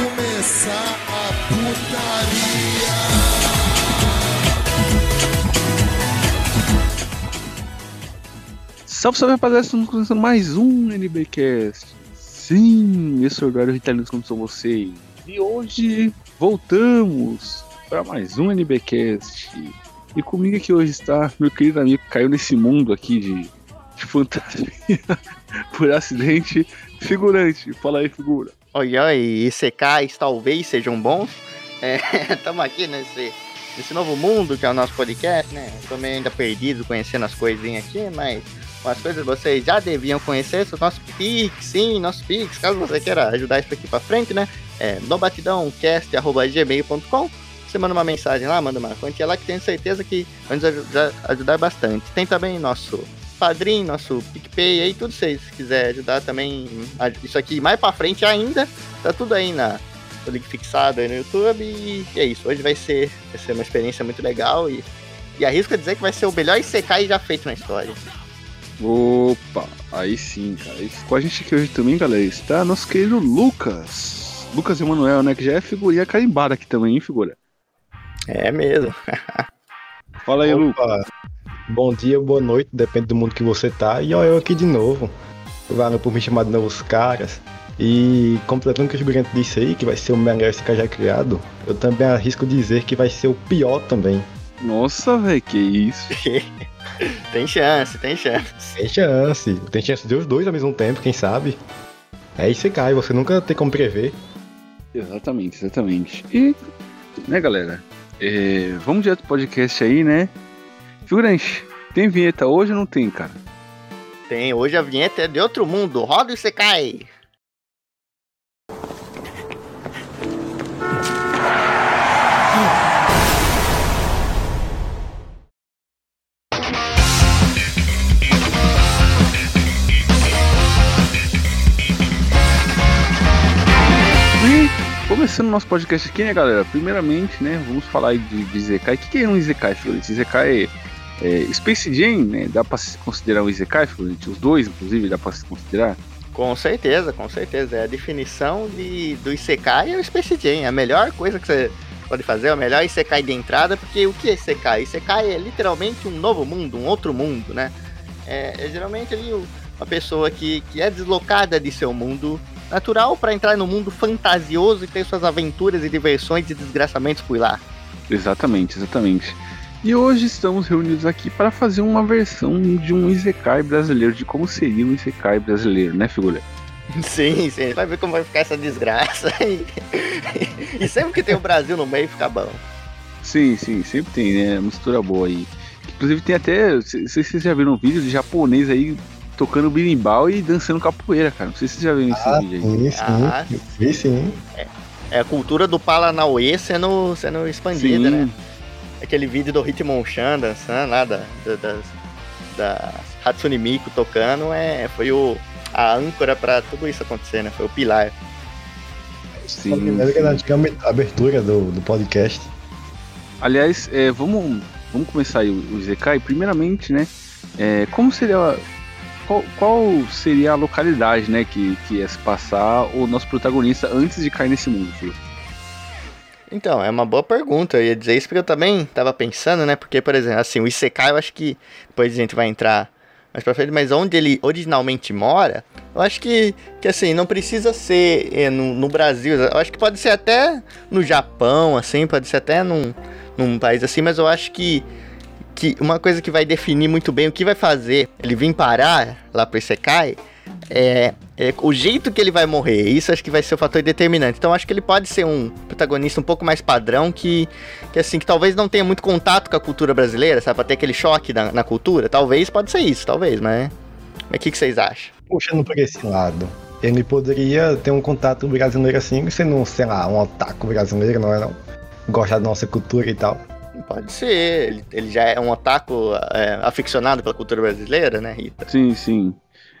começar a putaria. Salve, salve rapaziada, estamos começando mais um NBcast. Sim, esse é o Eduardo Ritalino, como são vocês. E hoje voltamos para mais um NBcast. E comigo aqui hoje está meu querido amigo que caiu nesse mundo aqui de, de fantasia por acidente, figurante. Fala aí, figura. Oi, oi, ICKs talvez sejam bons. Estamos aqui nesse, nesse novo mundo que é o nosso podcast, né? Tô meio ainda perdido conhecendo as coisinhas aqui, mas as coisas vocês já deviam conhecer, são nosso Pix, sim, nosso Pix, caso você queira ajudar isso aqui pra frente, né? É nobatidãocast.gmail.com Você manda uma mensagem lá, manda uma quantia lá que tenho certeza que vai nos ajudar bastante. Tem também nosso Padrim, nosso PicPay aí, tudo vocês quiser ajudar também. Isso aqui mais pra frente ainda, tá tudo aí na o link fixado aí no YouTube e é isso. Hoje vai ser, vai ser uma experiência muito legal e, e arrisco a dizer que vai ser o melhor ICK já feito na história. Opa, aí sim, cara. E com a gente aqui hoje também, galera, está nosso querido Lucas. Lucas Emanuel, né? Que já é figurinha carimbada aqui também, hein, figura? É mesmo. Fala aí, Opa. Lucas. Bom dia, boa noite, depende do mundo que você tá. E ó, eu aqui de novo. Valeu por me chamar de novos caras. E completando o que o Gigante disse aí, que vai ser o melhor SK já criado, eu também arrisco dizer que vai ser o pior também. Nossa, velho, que isso. tem chance, tem chance. Tem chance. Tem chance de os dois ao mesmo tempo, quem sabe. É isso cai, você nunca tem como prever. Exatamente, exatamente. E, né, galera? é, vamos direto pro podcast aí, né? Figurante, tem vinheta hoje ou não tem, cara? Tem, hoje a vinheta é de outro mundo. Roda e você cai. Começando o nosso podcast aqui, né, galera? Primeiramente, né, vamos falar aí de, de Izekai. O que, é um Izekai, figurante? Izekai é, é Space Jam, né? Dá pra se considerar um figurante? Os dois, inclusive, dá pra se considerar? Com certeza, com certeza. É a definição de, do Isekai é o Space Jam. A melhor coisa que você pode fazer, é o melhor Isekai de entrada, porque o que é Isekai? Isekai é literalmente um novo mundo, um outro mundo, né? É, é geralmente ali uma pessoa que, que é deslocada de seu mundo natural para entrar no mundo fantasioso e ter suas aventuras e diversões e desgraçamentos por lá. Exatamente, exatamente. E hoje estamos reunidos aqui para fazer uma versão de um Isekai brasileiro, de como seria um Isekai brasileiro, né, figura? Sim, sim. Vai ver como vai ficar essa desgraça. E, e sempre que tem o Brasil no meio, fica bom. Sim, sim, sempre tem, né? Mistura boa aí. Inclusive tem até. Não sei se vocês já viram um vídeo de japonês aí tocando birimbau e dançando capoeira, cara. Não sei se vocês já viram esse Ah, vídeo aí. sim, sim. Ah, Vi sim. É a cultura do Palanauê sendo, sendo expandida, Sim, né? Aquele vídeo do Hitmonchan dançando lá, da, da, das- da Hatsune Miku tocando, é, foi o, a âncora pra tudo isso acontecer, né? Foi o pilar. sim. Na antiga abertura do, do podcast. Aliás, é, vamos, vamos começar aí o, o Isekai. Primeiramente, né? é, como seria. Qual, qual seria a localidade, né? Que, que ia se passar o nosso protagonista antes de cair nesse mundo, filho? Então, é uma boa pergunta. Eu ia dizer isso porque eu também tava pensando, né? Porque, por exemplo, assim, o Isekai eu acho que depois a gente vai entrar mais pra frente, mas onde ele originalmente mora, eu acho que, que assim, não precisa ser eh, no, no Brasil. Eu acho que pode ser até no Japão, assim, pode ser até num, num país assim, mas eu acho que, que uma coisa que vai definir muito bem o que vai fazer ele vir parar lá pro Isekai é, é o jeito que ele vai morrer. Isso acho que vai ser o fator determinante. Então acho que ele pode ser um protagonista um pouco mais padrão que, que assim, que talvez não tenha muito contato com a cultura brasileira, sabe? Pra ter aquele choque na, na cultura. Talvez pode ser isso, talvez, mas. Mas o que, que vocês acham? Puxando por esse lado. Ele poderia ter um contato brasileiro assim, sendo, sei lá, um otaku brasileiro, não é não? Gostar da nossa cultura e tal. Pode ser. Ele, ele já é um otaku é, aficionado pela cultura brasileira, né, Rita? Sim, sim.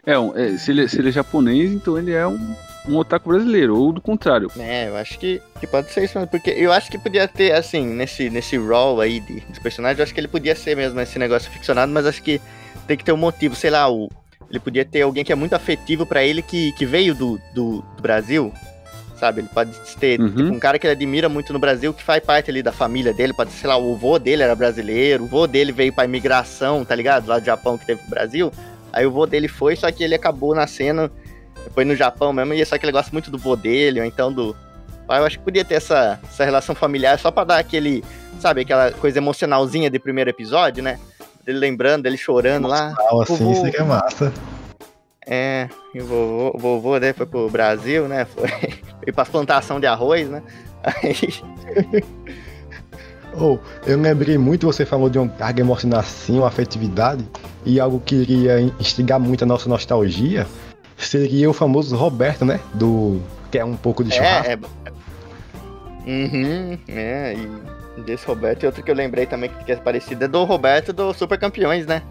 É, um- é, se, ele, se ele é japonês, então ele é um, um otaku brasileiro, ou do contrário. É, eu acho que, que pode ser isso mesmo, porque eu acho que podia ter, assim, nesse, nesse role aí de, dos personagens, eu acho que ele podia ser mesmo esse negócio ficcionado, mas acho que tem que ter um motivo, sei lá, o, ele podia ter alguém que é muito afetivo pra ele, que, que veio do, do, do Brasil, sabe? Ele pode ter Uhum. tipo, um cara que ele admira muito no Brasil, que faz parte ali da família dele, pode ser, sei lá, o vô dele era brasileiro, o vô dele veio pra imigração, tá ligado? Lá do Japão que teve pro Brasil. Aí o vô dele foi, só que ele acabou nascendo depois no Japão mesmo, e só que ele gosta muito do vô dele, ou então do. Eu acho que podia ter essa, essa relação familiar só pra dar aquele, sabe, aquela coisa emocionalzinha de primeiro episódio, né? Dele lembrando, dele chorando lá. Não, assim, Vovô. isso que é massa. É, e o vovô, o vovô dele foi pro Brasil, né? Foi, foi pra plantação de arroz, né? Aí, Oh, eu lembrei muito, você falou de uma carga emocional assim, uma afetividade, e algo que iria instigar muito a nossa nostalgia seria o famoso Roberto, né? Do. Que é um pouco de churrasco. é, é. Uhum, é, e desse Roberto e outro que eu lembrei também que é parecido é do Roberto do Super Campeões, né?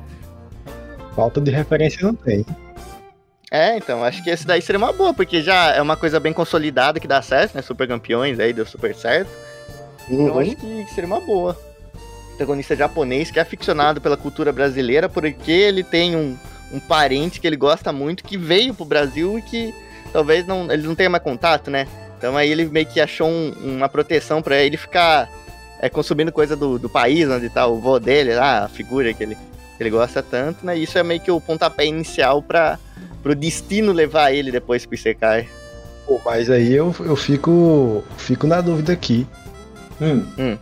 Falta de referência não tem. É, então, acho que esse daí seria uma boa, porque já é uma coisa bem consolidada que dá certo, né? Super Campeões aí deu super certo. Então Uhum. acho que seria uma boa. Protagonista japonês que é aficionado pela cultura brasileira porque ele tem um, um parente que ele gosta muito que veio pro Brasil e que talvez não, ele não tenha mais contato, né? Então aí ele meio que achou um- uma proteção pra ele ficar é, consumindo coisa do, do país onde tá o vô dele, lá, a figura que ele, que ele gosta tanto, né? E isso é meio que o pontapé inicial para pro destino levar ele depois pro Isekai. Pô, mas aí eu, eu fico, fico na dúvida aqui. Hum.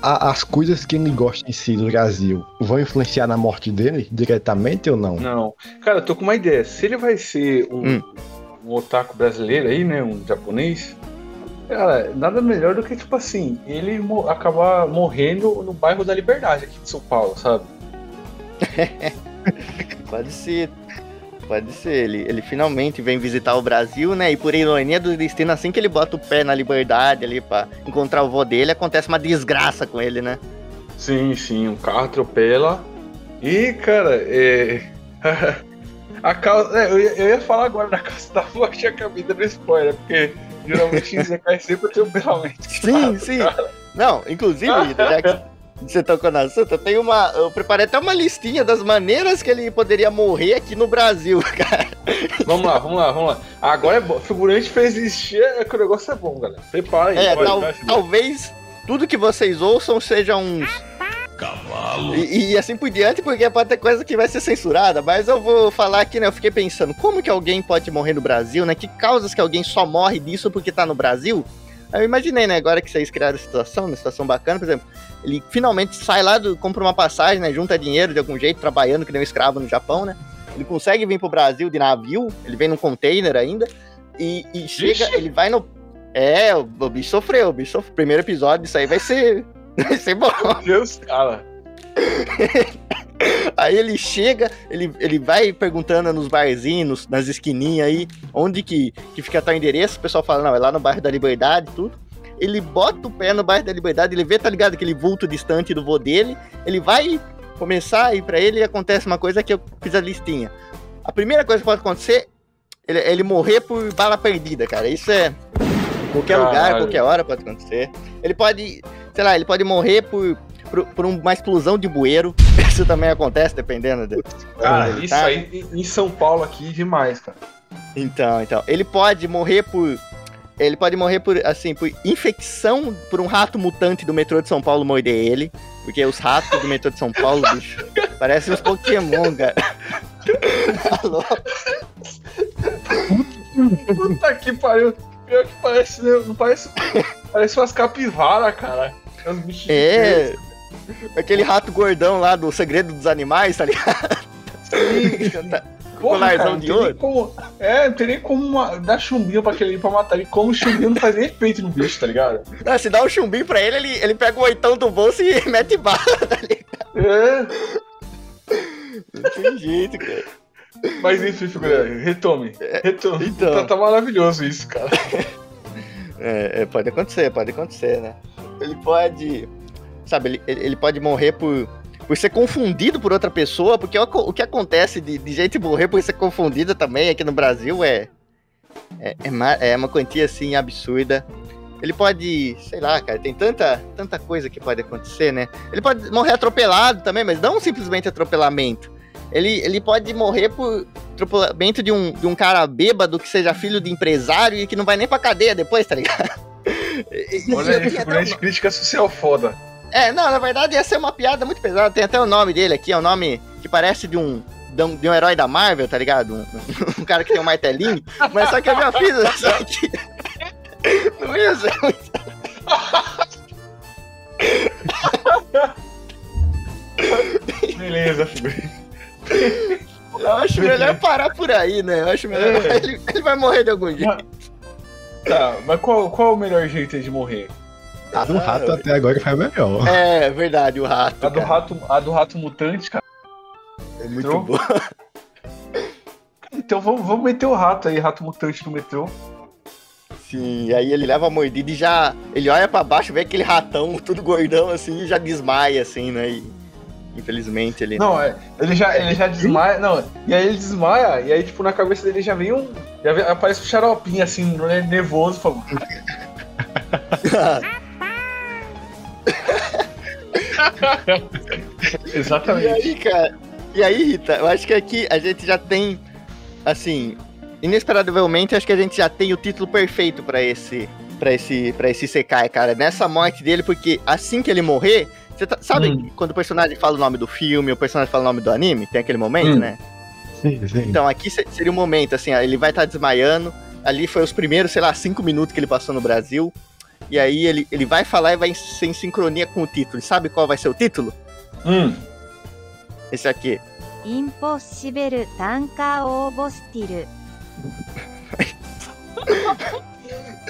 A- as coisas que ele gosta em si do Brasil vão influenciar na morte dele diretamente ou não? Não. Cara, eu tô com uma ideia. Se ele vai ser um, Hum. um otaku brasileiro aí, né? Um japonês. Cara, nada melhor do que, tipo assim, ele mo- acabar morrendo no bairro da Liberdade aqui de São Paulo, sabe? Pode ser. Pode ser. Ele, ele finalmente vem visitar o Brasil, né? E por ironia do destino, assim que ele bota o pé na liberdade ali pra encontrar o vô dele, acontece uma desgraça com ele, né? Sim, sim, um carro atropela. E, cara, é. a causa. é, eu, ia, falar agora da causa da morte e acabei dando spoiler, porque geralmente em Zekai sempre tem um belamente. Sim, sim. Não, inclusive, já que você tocou na assunto, eu tenho uma. Eu preparei até uma listinha das maneiras que ele poderia morrer aqui no Brasil, cara. Vamos lá, vamos lá, vamos lá. Agora é bom. Figurante fez existir, é que o negócio é bom, galera. Prepara aí. É, vai, tal- talvez tudo que vocês ouçam seja uns. Cavalo. E, e assim por diante, porque pode ter coisa que vai ser censurada, mas eu vou falar aqui, né? Eu fiquei pensando, como que alguém pode morrer no Brasil, né? Que causas que alguém só morre disso porque tá no Brasil? Aí eu imaginei, né? Agora que vocês criaram a situação, uma situação bacana, por exemplo, ele finalmente sai lá, do, compra uma passagem, né? Junta dinheiro de algum jeito, trabalhando que nem um escravo no Japão, né? Ele consegue vir pro Brasil de navio, ele vem num container ainda, e, e chega, Ixi. ele vai no. É, o, o bicho sofreu, o bicho sofreu. Primeiro episódio, isso aí vai ser. Vai ser bom. Meu Deus, cara. Aí ele chega, ele, ele vai perguntando nos barzinhos, nas esquininhas aí, onde que, que fica tal endereço. O pessoal fala, não, é lá no bairro da Liberdade tudo. Ele bota o pé no bairro da Liberdade, ele vê, tá ligado, aquele vulto distante do vô dele. Ele vai começar a ir pra ele e acontece uma coisa que eu fiz a listinha. A primeira coisa que pode acontecer ele, ele morrer por bala perdida, cara. Isso é. Qualquer lugar, Caralho. qualquer hora pode acontecer. Ele pode, sei lá, ele pode morrer por, por, por uma explosão de bueiro. Isso também acontece, dependendo do. Cara, ele isso tá. aí em- São Paulo aqui demais, cara. Então, então. Ele pode morrer por. Ele pode morrer por, assim, por infecção por um rato mutante do metrô de São Paulo morder ele. Porque os ratos do metrô de São Paulo, bicho, parecem uns Pokémon, cara. Alô? Puta que pariu. Pior que parece, né? Não parece. Parece umas capivaras, cara. É. É. Aquele rato gordão lá do Segredo dos Animais, tá ligado? Sim. Tá- Porra, cara, de ouro. como. É, não tem nem como uma- dar chumbinho pra aquele pra matar ele. Como o chumbinho não faz nem efeito no bicho, tá ligado? Se dá um chumbinho pra ele, ele, ele pega o oitão do bolso e mete bala, tá ligado? É. Não tem jeito, cara. Mas enfim, figura, retome. Retome. então. Tá, tá maravilhoso isso, cara. É, é, pode acontecer, pode acontecer, né? Ele pode. Sabe, ele, ele pode morrer por, por ser confundido por outra pessoa, porque o, o que acontece de, de gente morrer por ser confundida também aqui no Brasil é. É, é, ma- é uma quantia assim absurda. Ele pode, sei lá, cara, tem tanta, tanta coisa que pode acontecer, né? Ele pode morrer atropelado também, mas não simplesmente atropelamento. Ele, ele pode morrer por, atropelamento de um, de um cara bêbado que seja filho de empresário e que não vai nem pra cadeia depois, tá ligado? Olha aí, no- crítica social foda. É, não, na verdade ia ser uma piada muito pesada. Tem até o nome dele aqui, é um nome que parece de um, de um, de um herói da Marvel, tá ligado? Um, um cara que tem um martelinho. Mas só que eu já fiz isso aqui. Não ia ser muito. Beleza. Eu acho melhor parar por aí, né? Eu acho melhor. É. Ele, ele vai morrer de algum jeito. Tá, mas qual, qual é o melhor jeito de morrer? A do rato até agora foi a melhor. É verdade, o rato. A do cara. rato, a do rato mutante, cara. É muito Entrou? bom. Então vamos, vamos meter o rato aí, rato mutante no metrô. Sim, aí ele leva a mordida e já. Ele olha pra baixo, vê aquele ratão, tudo gordão assim, e já desmaia, assim, né? E, infelizmente ele. Não, é, ele já, ele já desmaia. Não, e aí ele desmaia, e aí, tipo, na cabeça dele já vem um. Já vem- aparece um xaropinho assim, né, nervoso, falando. E Exatamente. aí, cara. E aí, Rita, eu acho que aqui a gente já tem. Assim. Inesperavelmente, acho que a gente já tem o título perfeito pra esse. Pra esse, pra esse Sekai, cara. Nessa morte dele, porque assim que ele morrer. Você tá- sabe Hum. quando o personagem fala o nome do filme, o personagem fala o nome do anime? Tem aquele momento, Hum. né? Sim, sim. Então, aqui se- seria um momento, assim, ó, ele vai estar desmaiando. Ali foi os primeiros, sei lá, cinco minutos que ele passou no Brasil. E aí ele, ele vai falar e vai ser em sincronia com o título. E sabe qual vai ser o título? Hum. Esse aqui. Impossível tanka obostil.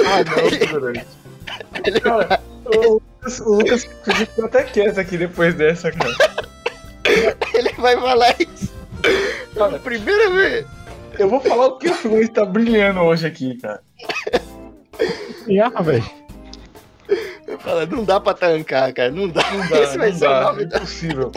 ah, não, durante. Ele... Cara, o Lucas, o Lucas ficou até quieto aqui depois dessa, cara. Ele vai falar isso. Cara, primeira vez. Eu vou falar o que o Fluminense está brilhando hoje aqui, cara. E ah, velho. Ele fala, não dá pra tancar, cara. Não dá. Não dá, Esse vai não ser o dá, nome é impossível.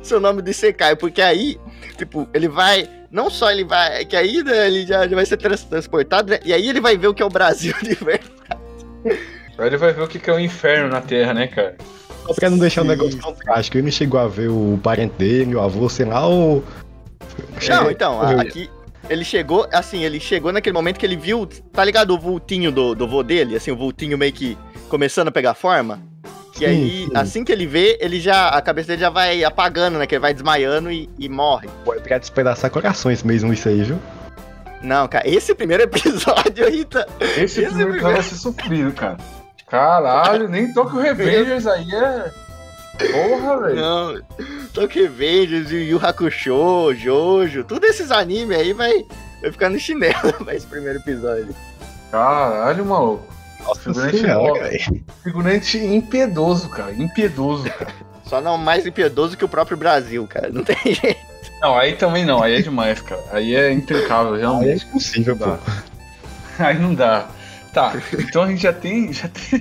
Esse é o nome do Sekai, porque aí, tipo, ele vai. Não só ele vai. Que aí né, ele já, já vai ser trans- transportado, né? E aí ele vai ver o que é o Brasil de verdade. Aí ele vai ver o que que é o inferno na Terra, né, cara? Só pra não deixar o negócio tão trágico, ele não chegou a ver o parente dele, o avô, sei lá, ou. Não, então, a- Morreu. aqui. Ele chegou, assim, ele chegou naquele momento que ele viu, tá ligado, o vultinho do, do vô dele, assim, o vultinho meio que começando a pegar forma. Que aí, sim. assim que ele vê, ele já, a cabeça dele já vai apagando, né, que ele vai desmaiando e, e morre. Pode pra despedaçar corações mesmo isso aí, viu? Não, cara, esse primeiro episódio, Rita, Esse, Esse primeiro primeiro- episódio vai ser sofrido, cara. Caralho, nem Tokyo Revengers aí é. Porra, velho. Não, Tokyo Revengers, Yu Yu Hakusho, Jojo, tudo esses animes aí vai, vai ficar no chinelo pra esse primeiro episódio. Caralho, maluco. Nossa Figurante. Figurante impiedoso, cara. Impiedoso, cara. Só não mais impiedoso que o próprio Brasil, cara. Não tem jeito. Não, aí também não. Aí é demais, cara. Aí é intrincável, Aí é realmente. impossível, pô. Aí não dá. Tá, então a gente já tem, já tem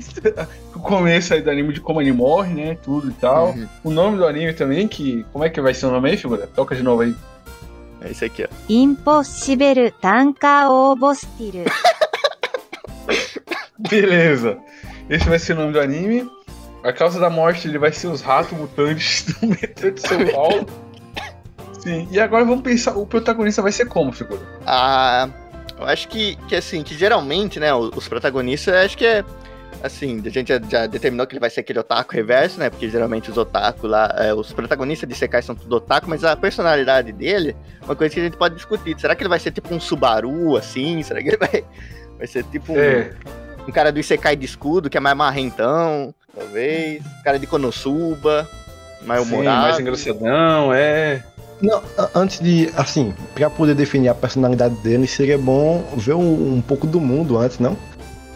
começo aí do anime de como ele morre, né? Tudo e tal. Uhum. O nome do anime também, que. Como é que vai ser o nome aí, figura? Toca de novo aí. É esse aqui, ó. Impossível Tanka Obostil. Beleza. Esse vai ser o nome do anime. A causa da morte ele vai ser os ratos mutantes do metrô de São Paulo. Sim. E agora vamos pensar, o protagonista vai ser como, figura? Ah, eu acho que, que assim, que geralmente, né, os protagonistas, acho que é Assim, a gente já, já determinou que ele vai ser aquele otaku reverso, né? Porque geralmente os otaku lá, é, os protagonistas de Sekai são tudo otaku, mas a personalidade dele, uma coisa que a gente pode discutir. Será que ele vai ser tipo um Subaru, assim? Será que ele vai, vai ser tipo um, É. um cara do Isekai de escudo, que é mais marrentão, talvez? Um cara de Konosuba, mais Sim, humorado. mais engrossadão, é. Não, antes de, assim, pra poder definir a personalidade dele, seria bom ver um, um pouco do mundo antes, não?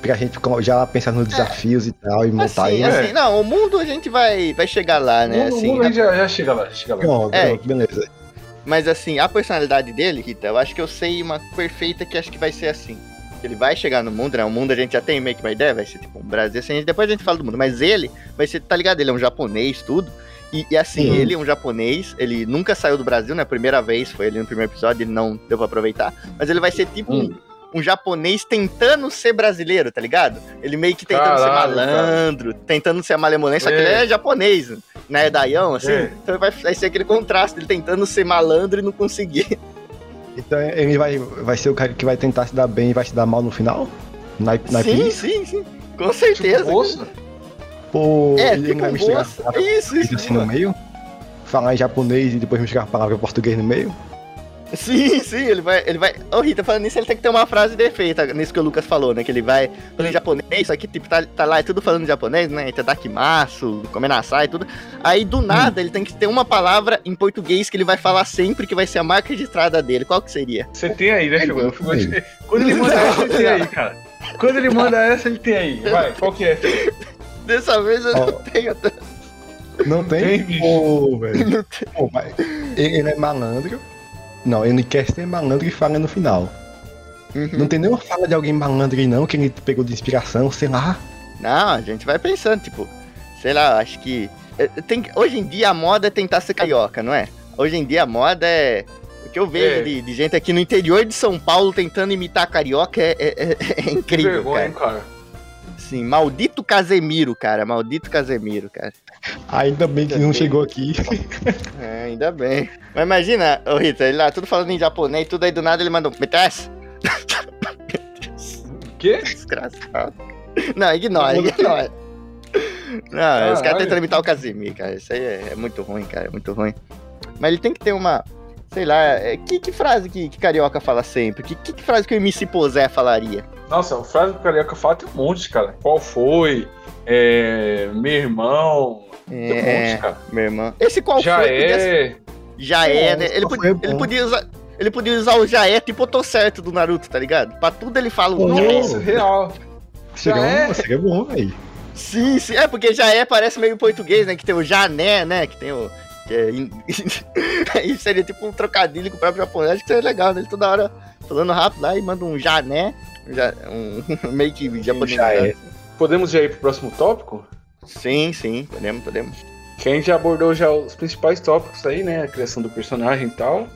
Pra gente já pensar nos desafios e tal, e montar Assim, aí. é. assim, não, o mundo a gente vai, vai chegar lá, né? o Assim, mundo a gente já, já chega lá, já chega lá. Pronto, É. pronto, beleza. Mas assim, a personalidade dele, Rita, eu acho que eu sei uma perfeita que acho que vai ser assim. Ele vai chegar no mundo, né? O mundo a gente já tem meio que uma ideia, vai ser tipo um Brasil, assim, depois a gente fala do mundo. Mas ele vai ser, tá ligado? Ele é um japonês, tudo. E, e assim, Sim. ele é um japonês, ele nunca saiu do Brasil, né? A primeira vez foi ele no primeiro episódio, ele não deu pra aproveitar. Mas ele vai ser tipo um, um japonês tentando ser brasileiro, tá ligado? Ele meio que tentando ser Caralho, malandro, tentando ser malemolente, só que É. ele é japonês, né? Daião, assim. É. Então vai, vai ser aquele contraste, ele tentando ser malandro e não conseguir. Então ele vai, vai ser o cara que vai tentar se dar bem e vai se dar mal no final? Na, na sim, sim, sim. Com certeza. Tipo, Pô, é, ele tipo vai misturar palavras Isso, isso. assim no meio? Falar em japonês e depois misturar a palavra em português no meio? Sim, sim, ele vai. Ele vai. Ô, Rita, falando nisso, ele tem que ter uma frase de efeito, nisso que o Lucas falou, né? Que ele vai falando em japonês, só que tipo, tá, tá lá, é tudo falando em japonês, né? Itadakimasu, comenasai e tudo. Aí do nada ele tem que ter uma palavra em português que ele vai falar sempre, que vai ser a marca registrada dele. Qual que seria? você tem aí, né? Sim. Quando ele manda essa, ele tem aí, cara. Quando ele manda essa, ele tem aí. Vai, qual que é? Dessa vez eu Ó. não tenho. Não tem? Tem, bicho. Pô, velho. Pô, mas ele é malandro. Não, ele quer ser malandro e fala no final. Uhum. Não tem nenhuma fala de alguém malandro aí não, que ele pegou de inspiração, sei lá. Não, a gente vai pensando, tipo, sei lá, acho que. eh, Tem, que- hoje em dia a moda é tentar ser carioca, não é? Hoje em dia a moda é. O que eu vejo É. de, de gente aqui no interior de São Paulo tentando imitar carioca é, é- é- é Que incrível, vergonha, cara. cara. Sim, maldito Casemiro, cara. Maldito Casemiro, cara. Ainda bem que não chegou aqui. É, ainda bem. Mas imagina, ô Rita, ele lá, tudo falando em japonês, tudo aí do nada ele mandou. Metes? O quê? Desgraçado. Não, ignora, ignora. Não, os caras Caralho. tentando imitar o Casimir, cara. Isso aí é, é muito ruim, cara. É muito ruim. Mas ele tem que ter uma. Sei lá, é, que, que frase que, que carioca fala sempre? Que, que, que frase que o MC Posé falaria? Nossa, a frase que o Carioca fala tem um monte, cara. Qual foi? É, meu irmão. É, monte, meu irmão. Esse qual Já foi? Podia é. Já é, né? Ele, qual pod- foi é ele podia usar. Ele podia usar o já é tipo o tô certo do Naruto, tá ligado? Pra tudo ele fala o já é. Nossa, real. Seria, Já é. um, seria bom, velho. Sim, sim. É porque já é, parece meio português, né? Que tem o jané, né? Que tem o. Que é in- Aí seria tipo um trocadilho com o próprio japonês. Acho que seria legal, né? Ele toda hora falando rápido lá e manda um jané. um ja- Um, meio que japonês. já é. Podemos já ir pro próximo tópico? Sim, sim. Podemos, podemos. Que a gente já abordou já os principais tópicos aí, né? A criação do personagem e tal.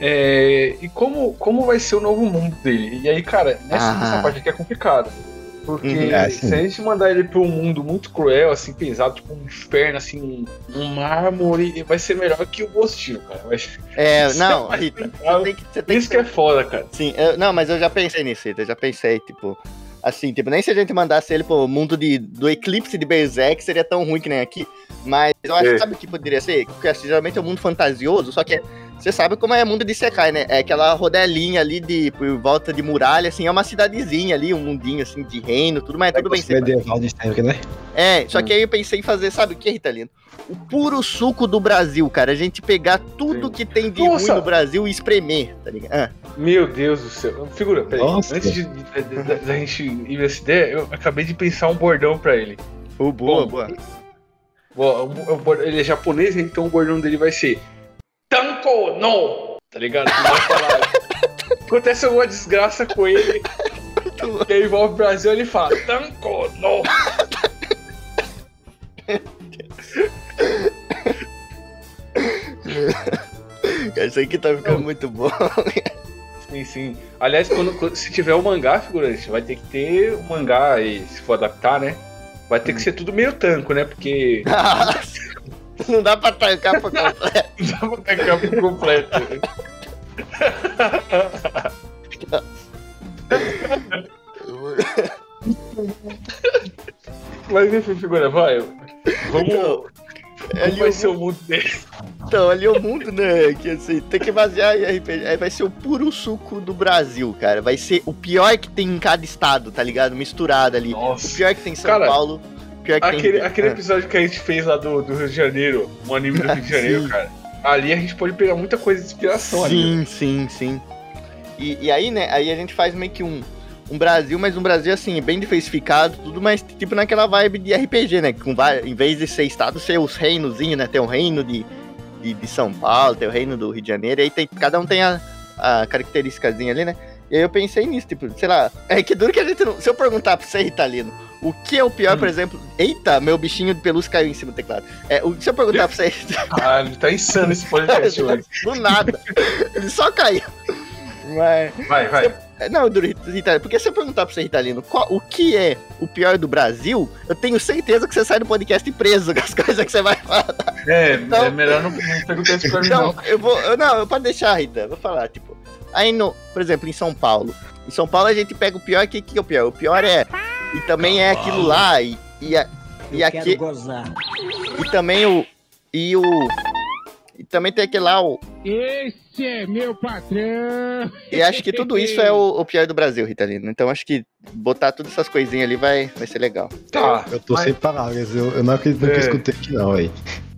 É, e como, como vai ser o novo mundo dele? E aí, cara, nessa, Ah. essa parte aqui é complicada. Porque Uhum. É, sim. se a gente mandar ele pra um mundo muito cruel, assim, pesado, tipo um inferno, assim, um mármore, vai ser melhor que o Gostinho, cara. Vai- É, não, Rita. Você tem que, você tem Isso que que é foda, cara. Sim, eu- não, mas eu já pensei nisso, Rita, eu já pensei, tipo. Assim, tipo, nem se a gente mandasse ele pro mundo de, do eclipse de Berserk seria tão ruim que nem aqui. Mas eu acho É. que sabe o que poderia ser? Porque assim, geralmente é um mundo fantasioso, só que você sabe como é mundo de Sekai, né? É aquela rodelinha ali de por volta de muralha, assim, é uma cidadezinha ali, um mundinho assim de reino, tudo, mas é tudo bem medieval de sempre, né? É, só que aí eu pensei em fazer, sabe o que, Ritalino? O puro suco do Brasil, cara. A gente pegar tudo Sim. que tem de Nossa! ruim no Brasil e espremer, tá ligado? Ah, Meu Deus do céu. Figura, peraí. Nossa. Antes de, da- gente ir nessa ideia, eu acabei de pensar um bordão pra ele. oh, boa, Bom, boa. Bord- Ele é japonês, então o bordão dele vai ser Tanko no! Tá ligado? Acontece alguma desgraça com ele. E aí envolve o Brasil ele fala Tanko no! Isso aqui tá ficando muito bom. Sim, sim. Aliás, quando, se tiver o mangá, figurante, vai ter que ter o mangá e se for adaptar, né? Vai ter que ser tudo meio tanco, né? Porque Não dá pra tancar por completo. não dá pra pegar por completo. né? Mas enfim, figura, vai. Vamos. Então, Como ali vai o ser o mundo dele? Então, ali é o mundo, né? Que assim, tem que basear em RPG. Aí vai ser o puro suco do Brasil, cara. Vai ser o pior que tem em cada estado, tá ligado? Misturado ali. O Nossa. pior que tem em São Cara, Paulo. Pior que Aquele, tem. aquele Ah, episódio que a gente fez lá do, do Rio de Janeiro, um anime do Rio de Janeiro, Sim. cara. Ali a gente pode pegar muita coisa de inspiração ali. né? Sim, sim, sim. E, e aí, né? Aí a gente faz meio que um, um Brasil, mas um Brasil assim, bem diversificado, tudo, mas tipo naquela vibe de RPG, né? Com em vez de ser estado, ser os reinozinhos, né? Tem o reino de, de, de São Paulo, tem o reino do Rio de Janeiro, e aí tem, cada um tem a, a característicazinha ali, né? E aí eu pensei nisso, tipo, sei lá, é que duro que a gente não. Se eu perguntar pra você, Italino, o que é o pior, Hum. por exemplo. Eita, meu bichinho de pelúcia caiu em cima do teclado. É, o, se eu perguntar pra você. Caralho, tá insano esse podcast hoje. do nada. Ele só caiu. Mas. Vai, vai. É, Não, do Ritalino. Porque se eu perguntar pra você, Ritalino, qual- o que é o pior do Brasil, eu tenho certeza que você sai do podcast preso com as coisas que você vai falar. É, Então- é melhor não, não perguntar isso pra mim, Então, não. eu vou. eu- não, eu pode deixar, Rita. eu Vou falar, tipo. Aí no. Por exemplo, em São Paulo. Em São Paulo a gente pega o pior, o que, que é o pior? O pior é. E também é aquilo lá. E, e, a- e aqui. E também o. E o. E também tem aquele lá, o. Esse é meu patrão. E acho que tudo isso é o, o pior do Brasil, Ritalino. Então acho que botar todas essas coisinhas ali vai, vai ser legal. Tá, Eu tô mas- sem palavras, eu, eu não acredito no que eu É. escutei aqui não, velho.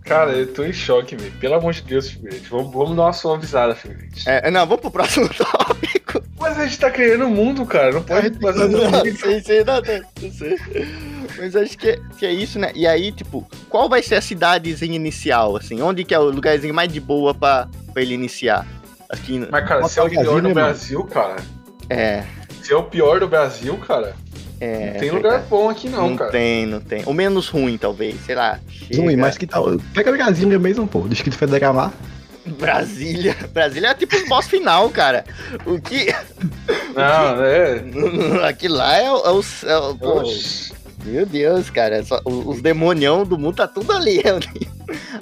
Cara, eu tô em choque, velho. Pelo amor de Deus, figurante. Vamos, vamos dar uma suavizada, figurante. É, não, vamos pro próximo tópico. Mas a gente tá criando o mundo, cara. Não pode fazer Não, sei, sei, não, não, não sei. Mas acho que é, que é isso, né? E aí, tipo, qual vai ser a cidadezinha inicial, assim? Onde que é o lugarzinho mais de boa pra, pra ele iniciar? Aqui, no- Mas, cara, se é o pior do Brasil, né, Brasil, cara. é, Se é o pior do Brasil, cara. é... não tem lugar bom aqui, não, Não cara. tem, não tem. O menos ruim, talvez, sei lá. Ruim, Chega. mas que tal? Pega Brasília mesmo, pô, Distrito Federal lá. Brasília. Brasília é tipo boss final, cara. O que. Não, é. Aquilo lá é o. É o, é o- pô, Oxi. meu Deus, cara. só- os demonião do mundo tá tudo ali.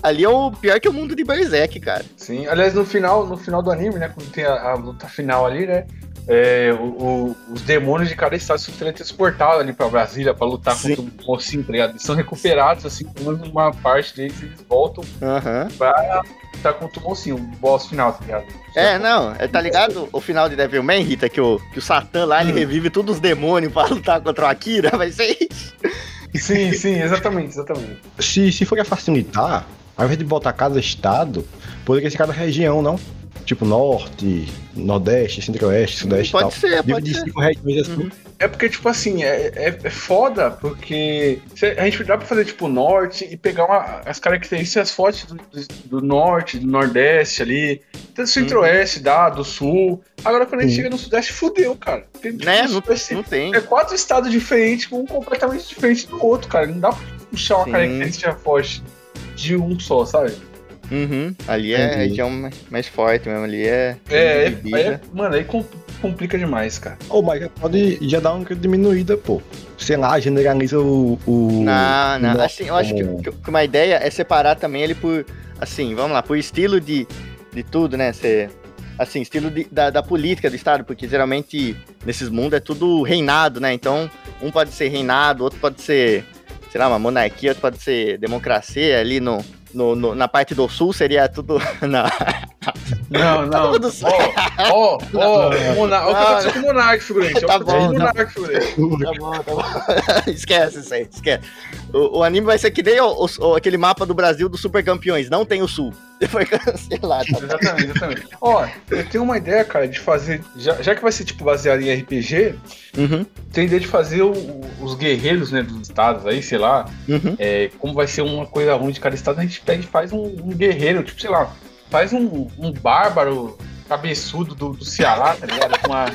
Ali é o pior que o mundo de Berserk, cara. Sim, aliás, no final, no final do anime, né? Quando tem a, a luta final ali, né? É, o- o- os demônios de cada estado são teletransportados ali pra Brasília pra lutar Sim. contra o mocinho, tá ligado? Eles são recuperados, assim, pelo menos uma parte deles, eles voltam Aham. pra lutar contra o mocinho, o boss final, tá ligado? É, não, é, tá ligado o final de Devilman, Rita, que o, que o Satã lá, ele Hum. revive todos os demônios pra lutar contra o Akira, vai ser isso. Sim, sim, exatamente, exatamente. Se, se for pra facilitar, ao invés de botar cada estado, poderia ser cada região, não? Tipo norte, nordeste, centro-oeste, sudeste e tal. Pode ser, pode Dividir ser. cinco regiões assim. Uhum. É porque, tipo assim, é, é, é foda, porque a gente dá pra fazer, tipo, norte e pegar uma- as características fortes do, do- norte, do nordeste ali, do centro-oeste, dá, do sul. Agora, quando a gente Sim. chega no sudeste, fudeu, cara. Tem, Né? Não, vai ser- não tem. é quatro estados diferentes, um completamente diferente do outro, cara. Não dá pra puxar uma Sim. característica forte de um só, sabe? Uhum. Ali é a Entendi. região mais, mais forte mesmo, ali é. É, aí, é- mano, aí com- complica demais, cara. Ou mas já pode já dar uma diminuída, pô. Sei lá, generaliza o. o Não, não. Assim, eu acho que, que uma ideia é separar também ele por. Assim, vamos lá, por estilo de, de tudo, né? Ser, assim, estilo de- da, da política do Estado, porque geralmente nesses mundos é tudo reinado, né? Então, um pode ser reinado, outro pode ser, sei lá, uma monarquia, pode ser democracia. Ali no, no, no- na parte do sul seria tudo. Não. Não, não. Tudo certo. Ó, ó, ó, o Monark. Olha o que aconteceu com o Monark, figurante. Olha Tá Monark, figurante. Tá bom, tá bom. esquece isso aí, esquece. O, o anime vai ser que nem o, o- o- aquele mapa do Brasil dos super campeões, não tem o sul. Foi cancelado. Tá? Exatamente, exatamente. Ó, eu tenho uma ideia, cara, de fazer. Já, já que vai ser tipo baseado em RPG, Uhum, tem ideia de fazer o- os guerreiros, né, dos estados aí, sei lá. uhum. É, como vai ser uma coisa ruim de cada estado, a gente pega e faz um, um guerreiro, tipo, sei lá, faz um, um bárbaro cabeçudo do, do Ceará, tá ligado? Com uma.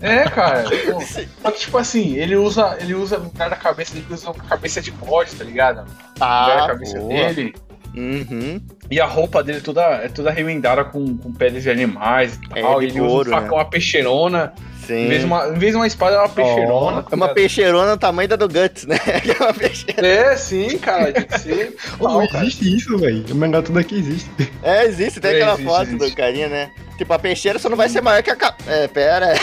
É, cara. pô. Só que, tipo assim, ele usa, ele usa no lugar da cabeça dele, ele usa uma cabeça de bode, tá ligado? Ah, cabeça boa. dele. Uhum. E a roupa dele toda, é toda remendada com, com peles de animais e É, tal. e ele couro, usa um facão, né? uma peixeirona. Sim. Em vez, de uma, em vez de uma espada, é uma peixeirona. tá É uma peixeirona do tamanho da do Guts, né? É uma peixeirona. É, sim, cara, tem que ser. Não, existe isso, velho. O mangá tudo aqui existe. É, existe, tem É, aquela existe, foto existe. do carinha, né? Tipo, a peixeira só não vai ser maior que a cap... É, pera.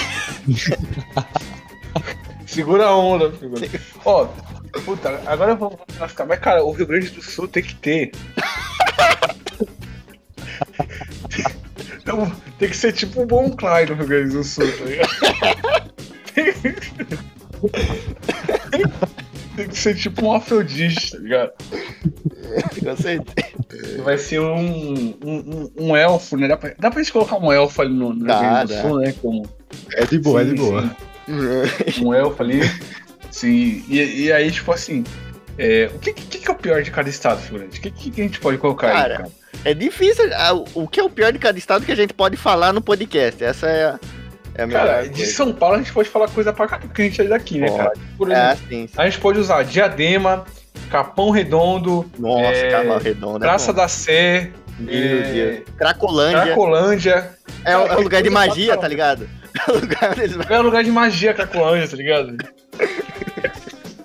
Segura a onda, figura. Ó, puta, agora vamos lascar. Mas, cara, o Rio Grande do Sul tem que ter. Tem que ser tipo um bom Klein no Rio Grande do Sul, tá ligado? Tem que ser tipo um Afrodite, tá ligado? Com certeza. Vai ser um, um, um, um elfo, né? Dá pra, dá pra gente colocar um elfo ali no, no Rio Dá, Grande do dá. Sul, né? Como, É de boa, é de Sim, boa. sim. um elfo ali. Sim, e, e aí, tipo assim, é, o que, que, que é o pior de cada estado, figurante? O que, que, que a gente pode colocar Cara, aí, cara? É difícil. ah, o- que é o pior de cada estado que a gente pode falar no podcast? Essa é a, é a melhor Cara, de coisa. São Paulo a gente pode falar coisa pra caralho, porque a gente é daqui, né, Pode. cara? Por É, exemplo, sim. sim. a gente pode usar Diadema, Capão Redondo, Nossa, é, Carvalho Redondo. é Praça bom. da Sé, Meu é, Deus. Cracolândia. Cracolândia. É, o- é Cara, lugar de magia, caramba. tá ligado? É o lugar. É um lugar de magia, Cracolândia, tá ligado?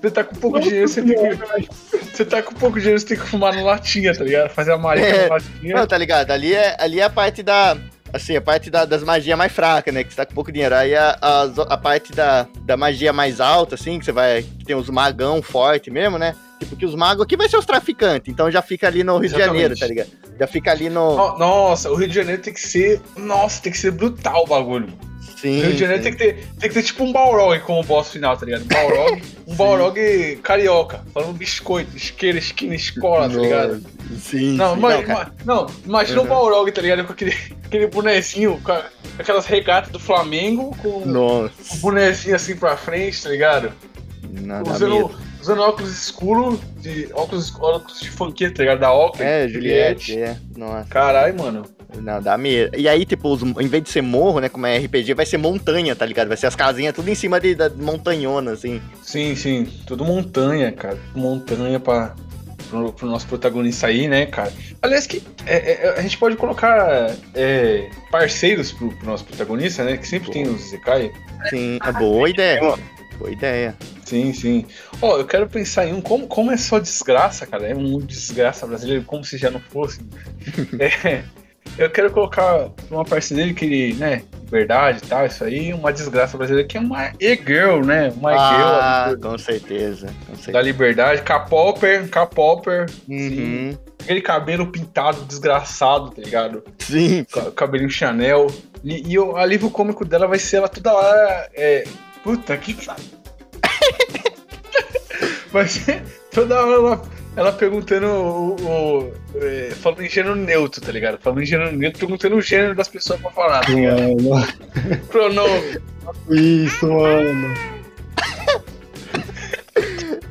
Você tá com pouco dinheiro, você tem que. Você tá com pouco dinheiro, você tem que fumar no latinha, tá ligado? Fazer a magia É. no latinha. Não, tá ligado? Ali é, ali é a parte da. Assim, a parte da- das magias mais fracas, né? Que você tá com pouco dinheiro. Aí a, a, a parte da, da magia mais alta, assim, que você vai. Que tem os magão forte mesmo, né? Tipo, que os magos aqui vai ser os traficantes. Então já fica ali no Rio de Exatamente. Janeiro, tá ligado? Já fica ali no. No- Nossa, o Rio de Janeiro tem que ser. Nossa, tem que ser brutal o bagulho. Sim. Rio de Janeiro sim. tem que, ter, tem que ter tipo um Balrog como boss final, tá ligado? Um Balrog, um Balrog carioca, falando biscoito, isqueira, esquina, escola, tá ligado? Sim, Não, sim. ima- Não, ima- não, imagina Uhum. um Balrog, tá ligado? Com aquele, aquele bonezinho, com aquelas regatas do Flamengo, com o Nossa. bonezinho assim pra frente, tá ligado? Nada Usando, medo. usando óculos escuros, de óculos, óculos de funkeiro, tá ligado? Da óculos. É, Juliette, é. Nossa. Caralho, mano. Não, dá medo. E aí, tipo, os, em vez de ser morro, né, como é RPG, vai ser montanha, tá ligado? Vai ser as casinhas tudo em cima de, da montanhona, assim. Sim, sim. Tudo montanha, cara. Montanha pra, pro, pro nosso protagonista aí, né, cara? Aliás, que é, é, a gente pode colocar é, parceiros pro, pro nosso protagonista, né? Que sempre tem os Zekai. Sim, é boa ideia. Boa ideia. Sim, sim. Ó, eu quero pensar em um. Como, como é só desgraça, cara? É um desgraça brasileiro, como se já não fosse. É, eu quero colocar uma parceria dele que ele, né? Liberdade e tal, isso aí, uma desgraça brasileira que é uma e-girl, né? Uma Ah, e-girl com certeza. Com da certeza. liberdade, K-Popper, K-Popper, Uhum. aquele cabelo pintado desgraçado, tá ligado? Sim. Ca- Cabelinho Chanel. E, e o alívio cômico dela vai ser ela toda hora. É, puta que. Vai ser toda hora ela, ela perguntando o. o- é, falando em gênero neutro, tá ligado? Falando em gênero neutro, perguntando o gênero das pessoas pra falar, tá ligado? Mano, Pronome. isso, mano.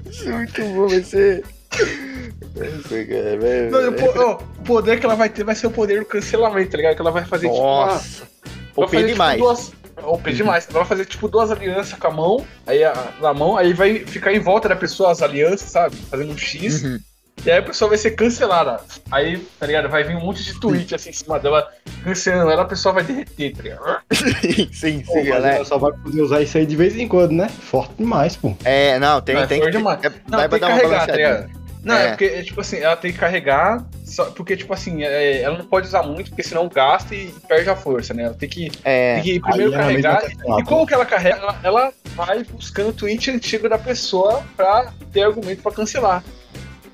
Isso é muito bom, vai ser. Cara, Não, o o poder que ela vai ter vai ser o poder do cancelamento, tá ligado? Que ela vai fazer tipo. uma- Nossa. Vai OP fazer, demais. Tipo, duas... OP demais. Ela vai fazer tipo duas alianças com a mão, aí a, na mão, aí vai ficar em volta da pessoa as alianças, sabe? Fazendo um X. Uhum. E aí a pessoa vai ser cancelada. Aí, tá ligado? Vai vir um monte de tweet assim em cima dela, cancelando ela, a pessoa vai derreter, tá ligado? sim, sim, Pô, mas ela é- só vai poder usar isso aí de vez em quando, né? Forte demais, pô. É, não, tem, Não, é tem demais. é- Não, vai tem que uma carregar, tá ligado? Não, é, É. porque, é, tipo assim, ela tem que carregar, só, porque, tipo assim, é, ela não pode usar muito, porque senão gasta e perde a força, né? Ela tem que, tem É, que primeiro carregar. cancela, E como que ela carrega? Ela, ela vai buscando o tweet antigo da pessoa pra ter argumento pra cancelar.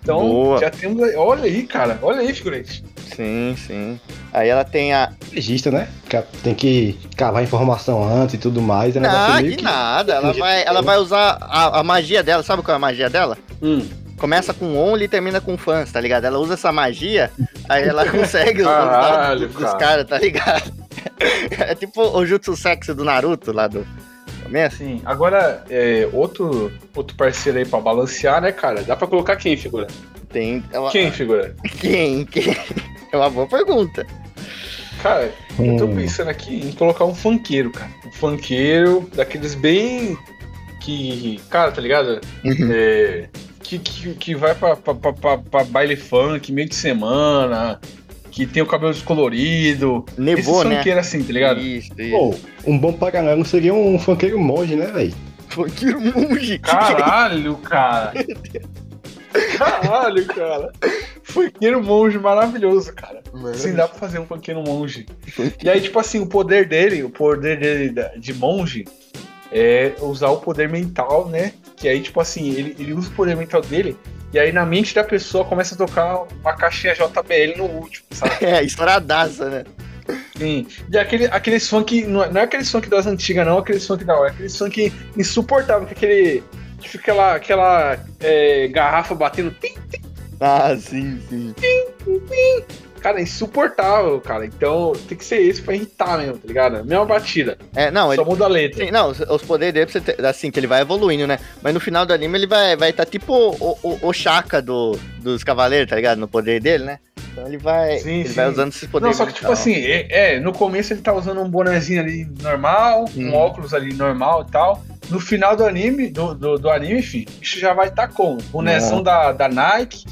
Então, Boa. já temos. aí- Olha aí, cara. Olha aí, figurante. sim, sim. Aí ela tem a. Legista, né? Que Tem que cavar informação antes e tudo mais. É Não, meio que nada. Ela vai, ela vai usar a, a magia dela. Sabe qual é a magia dela? Hum. Começa com only e termina com fãs, tá ligado? Ela usa essa magia, aí ela consegue os Caralho, dos cara. caras, tá ligado? É tipo o Jutsu Sexy do Naruto lá do começo. Sim. Agora, é, outro, outro parceiro aí pra balancear, né, cara? Dá pra colocar quem, figura? Tem. ela- Quem, figura? Quem? Quem? É uma boa pergunta. Cara, eu tô Hum. pensando aqui em colocar um funkeiro, cara. Um funkeiro daqueles bem. Que. Cara, tá ligado? Uhum. É, que, que, que vai pra, pra, pra, pra- pra baile funk meio de semana. Que tem o cabelo descolorido. Nevou, Esses né? assim, tá ligado? Isso, isso. Pô, um bom paralelo seria um funkeiro monge, né, velho? Funkeiro monge. Caralho, cara. Caralho, cara. Funkeiro monge maravilhoso, cara. Sim, dá pra fazer um funkeiro monge. E aí, tipo assim, o poder dele, o poder dele de monge é usar o poder mental, né? Que aí, tipo assim, ele, ele usa o poder mental dele e aí na mente da pessoa começa a tocar uma caixinha JBL no último, sabe? É, estouradaça, né? Sim. E aquele, aquele funk, não é, não é aquele funk das antigas, não, aquele funk da hora, é aquele funk insuportável, que é aquele. Que fica aquela, aquela é, garrafa batendo. tim, Ah, sim, sim. Cara, é insuportável, cara. Então tem que ser esse pra irritar mesmo, tá ligado? Mesma batida. É, não, ele. Só muda a letra. Sim, não, os, poderes dele, pra você ter- assim, que ele vai evoluindo, né? Mas no final do anime ele vai vai tá tipo o, o, o Shaka do, dos cavaleiros, tá ligado? No poder dele, né? Então ele vai, Sim, ele sim. vai usando esses Não, poderes. só que tipo assim, é, é, no começo ele tá usando um bonezinho ali normal, Hum. um óculos ali normal e tal. No final do anime, do, do, do anime, enfim, isso já vai estar tá com boneção da, da Nike,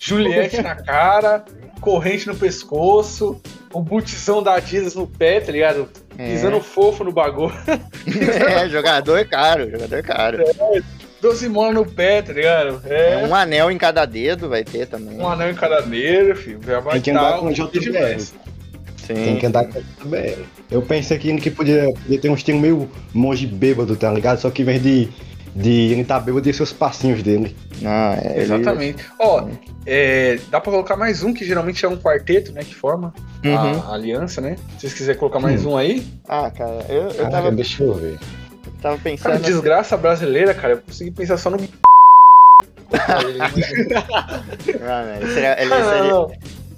Juliette na cara, corrente no pescoço, o bootzão da Adidas no pé, tá ligado? É. pisando fofo no bagulho. É, jogador caro, jogador caro. 12 molas no pé, tá ligado? É. Um anel em cada dedo vai ter também. Um anel em cada dedo, filho. Já vai Tem que andar com um JBL. demais. Tem Sim. que andar com a BR. Eu pensei aqui que podia, podia ter um estilo meio monge bêbado, tá ligado? Só que em vez de, de ele tá bêbado, ser os passinhos dele. Não, é, ele- Exatamente. Ó, é, dá pra colocar mais um, que geralmente é um quarteto, né? Que forma Uhum. a aliança, né? Se vocês quiserem colocar mais um aí. Ah, cara, eu, eu Caraca, tava, deixa eu ver. tava Cara, pensando. desgraça brasileira, cara, eu consegui pensar só no. Ah, ele seria- ele Não, não, seria- não.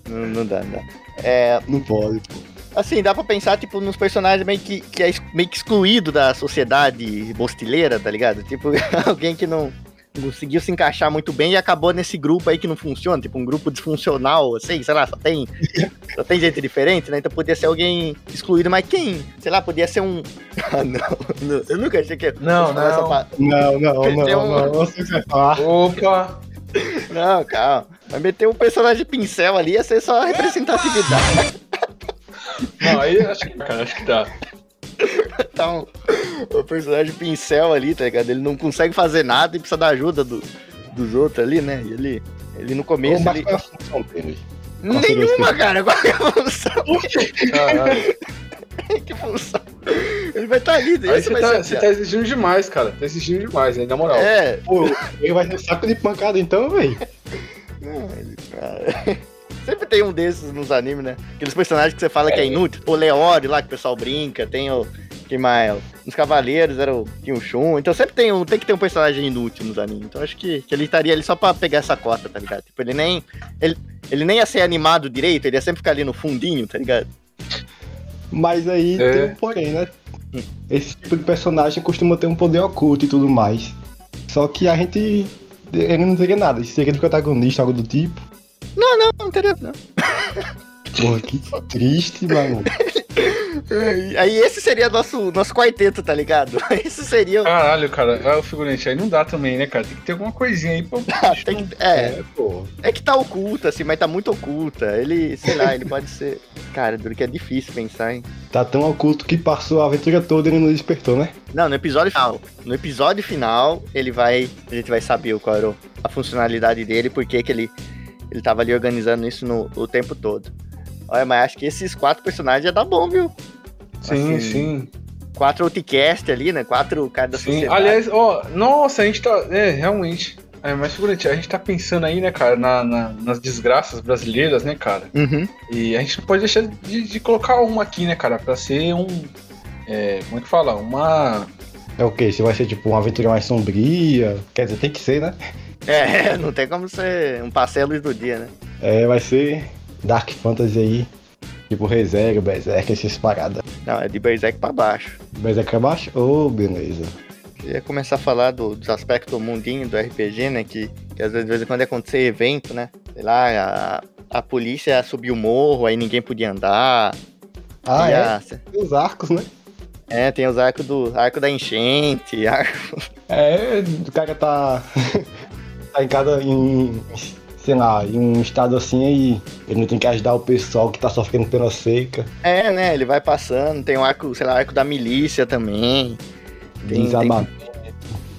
Não, não dá, não dá. É, Não pode, pô. Assim, dá pra pensar, tipo, nos personagens meio que, que é meio que excluído da sociedade bostileira, tá ligado? Tipo, alguém que não conseguiu se encaixar muito bem e acabou nesse grupo aí que não funciona, tipo, um grupo disfuncional, assim, sei lá, só tem, só tem gente diferente, né? Então podia ser alguém excluído, mas quem? Sei lá, podia ser um... Ah, não, não, eu nunca achei que... Não, falar essa não. pa- Não, não, Tem não, um- não. Não sei o que você vai falar. Opa! Não, calma. Vai meter um personagem pincel ali, ia ser só representatividade. Não, aí acho que, cara, acho que dá. tá um, o personagem pincel ali, tá ligado? Ele não consegue fazer nada e precisa da ajuda do, dos outros ali, né? E ele, ele no começo. Mas Ele... qual é a função dele? Nenhuma, cara. Qual é a função? Caralho. que função? Ele vai estar ali. Aí você vai tá, você tá exigindo demais, cara. Tá exigindo demais, hein? Na moral. É. Pô, ele vai ser saco de pancada então, velho. Não, ele- ah, Sempre tem um desses nos animes, né? Aqueles personagens que você fala que é inútil. O Leori lá que o pessoal brinca, tem o. Quem mais? Nos Cavaleiros era o tinha o Shun. Então sempre tem, um, tem que ter um personagem inútil nos animes. Então acho que, que ele estaria ali só pra pegar essa cota, tá ligado? Tipo, ele nem. Ele, ele nem ia ser animado direito, ele ia sempre ficar ali no fundinho, tá ligado? Mas aí É. tem um porém, né? Esse tipo de personagem costuma ter um poder oculto e tudo mais. Só que a gente. Ele não teria nada, seria de protagonista, algo do tipo. Não, não, não não. Porra, que triste, mano. Aí esse seria nosso, nosso quarteto, tá ligado? Esse seria. o- Caralho, cara. Ah, o figurante aí não dá também, né, cara? Tem que ter alguma coisinha aí pra. Tem que- é, É, pô. É que tá oculta, assim, mas tá muito oculta. Ele, sei lá, ele pode ser. Cara, duro que é difícil pensar, hein? Tá tão oculto que passou a aventura toda e ele não despertou, né? Não, no episódio final. No episódio final, ele vai. A gente vai saber qual era a funcionalidade dele, por que que ele, ele tava ali organizando isso no, o tempo todo. Olha, mas acho que esses quatro personagens ia dar bom, viu? Sim, Assim, sim. Quatro outcast ali, né? Quatro caras da Sim. sociedade. Aliás, ó, nossa, a gente tá. É, realmente. É, mas figurante, a gente tá pensando aí, né, cara, na, na- nas desgraças brasileiras, né, cara? Uhum. E a gente não pode deixar de, de colocar uma aqui, né, cara? Pra ser um. É, como é que fala? Uma. É o quê? Se vai ser tipo uma aventura mais sombria. Quer dizer, tem que ser, né? É, não tem como ser um passeio à luz do dia, né? É, vai ser Dark Fantasy aí. Tipo Reserva, Berserk, essas paradas. Não, é de Berserk pra baixo. Berserk abaixo? Ô, beleza. Ia começar a falar do- dos aspectos mundinho do RPG, né? Que, que às vezes, de vez em quando ia acontecer evento, né? Sei lá, a, a polícia subiu o morro, aí ninguém podia andar. Ah, é? a- Tem os arcos, né? é, tem os arcos do arco da enchente, arco. É, o cara tá. Tá em cada. Em, sei lá, em um estado assim aí. Ele não tem que ajudar o pessoal que tá sofrendo pela seca. É, né? Ele vai passando, tem o arco, sei lá, arco da milícia também. Tem, Desaba-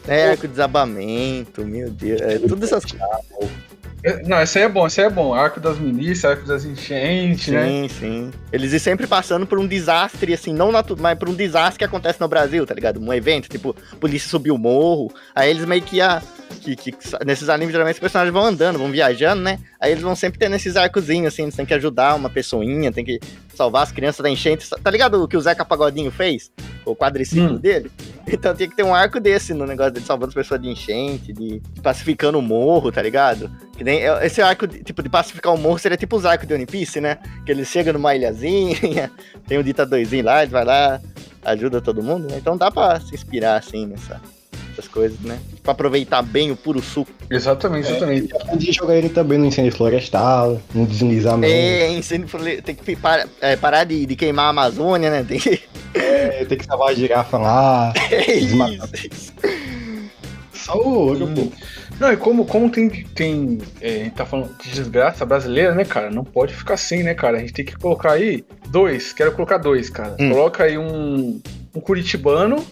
tem- é, arco de desabamento, meu Deus. É, tudo essas coisas. Não, esse aí é bom, esse aí é bom. Arco das milícias, arco das enchentes, né? Sim, sim. Eles sempre passando por um desastre, assim, não natu mas por um desastre que acontece no Brasil, tá ligado? Um evento, tipo, polícia subiu o morro, aí eles meio que ia. Que, que- nesses animes, geralmente, os personagens vão andando, vão viajando, né? Aí eles vão sempre tendo esses arcozinhos, assim, eles têm que ajudar uma pessoinha, tem que salvar as crianças da enchente. Tá ligado o que o Zeca Pagodinho fez? O quadriciclo Hum. dele? Então tinha que ter um arco desse no negócio dele, salvando as pessoas de enchente, de, de pacificando o morro, tá ligado? Que nem, é- esse arco, de- tipo, de pacificar o morro seria tipo os arcos de One Piece, né? Que ele chega numa ilhazinha, tem um ditadorzinho lá, ele vai lá, ajuda todo mundo, né? Então dá pra se inspirar, assim, nessa, nessas coisas, né? Pra aproveitar bem o puro suco. Exatamente, exatamente. Podia jogar ele também no incêndio florestal, no deslizamento. É, incêndio flore- tem que para- é, parar de, de queimar a Amazônia, né? Tem que... É, tem que salvar a girafa lá. É Desmatar. isso. Só o ouro, pô. Não, e como, como tem, tem é, a gente tá falando de desgraça brasileira, né, cara? Não pode ficar assim, né, cara? A gente tem que colocar aí dois. Quero colocar dois, cara. Hum. Coloca aí um, um curitibano.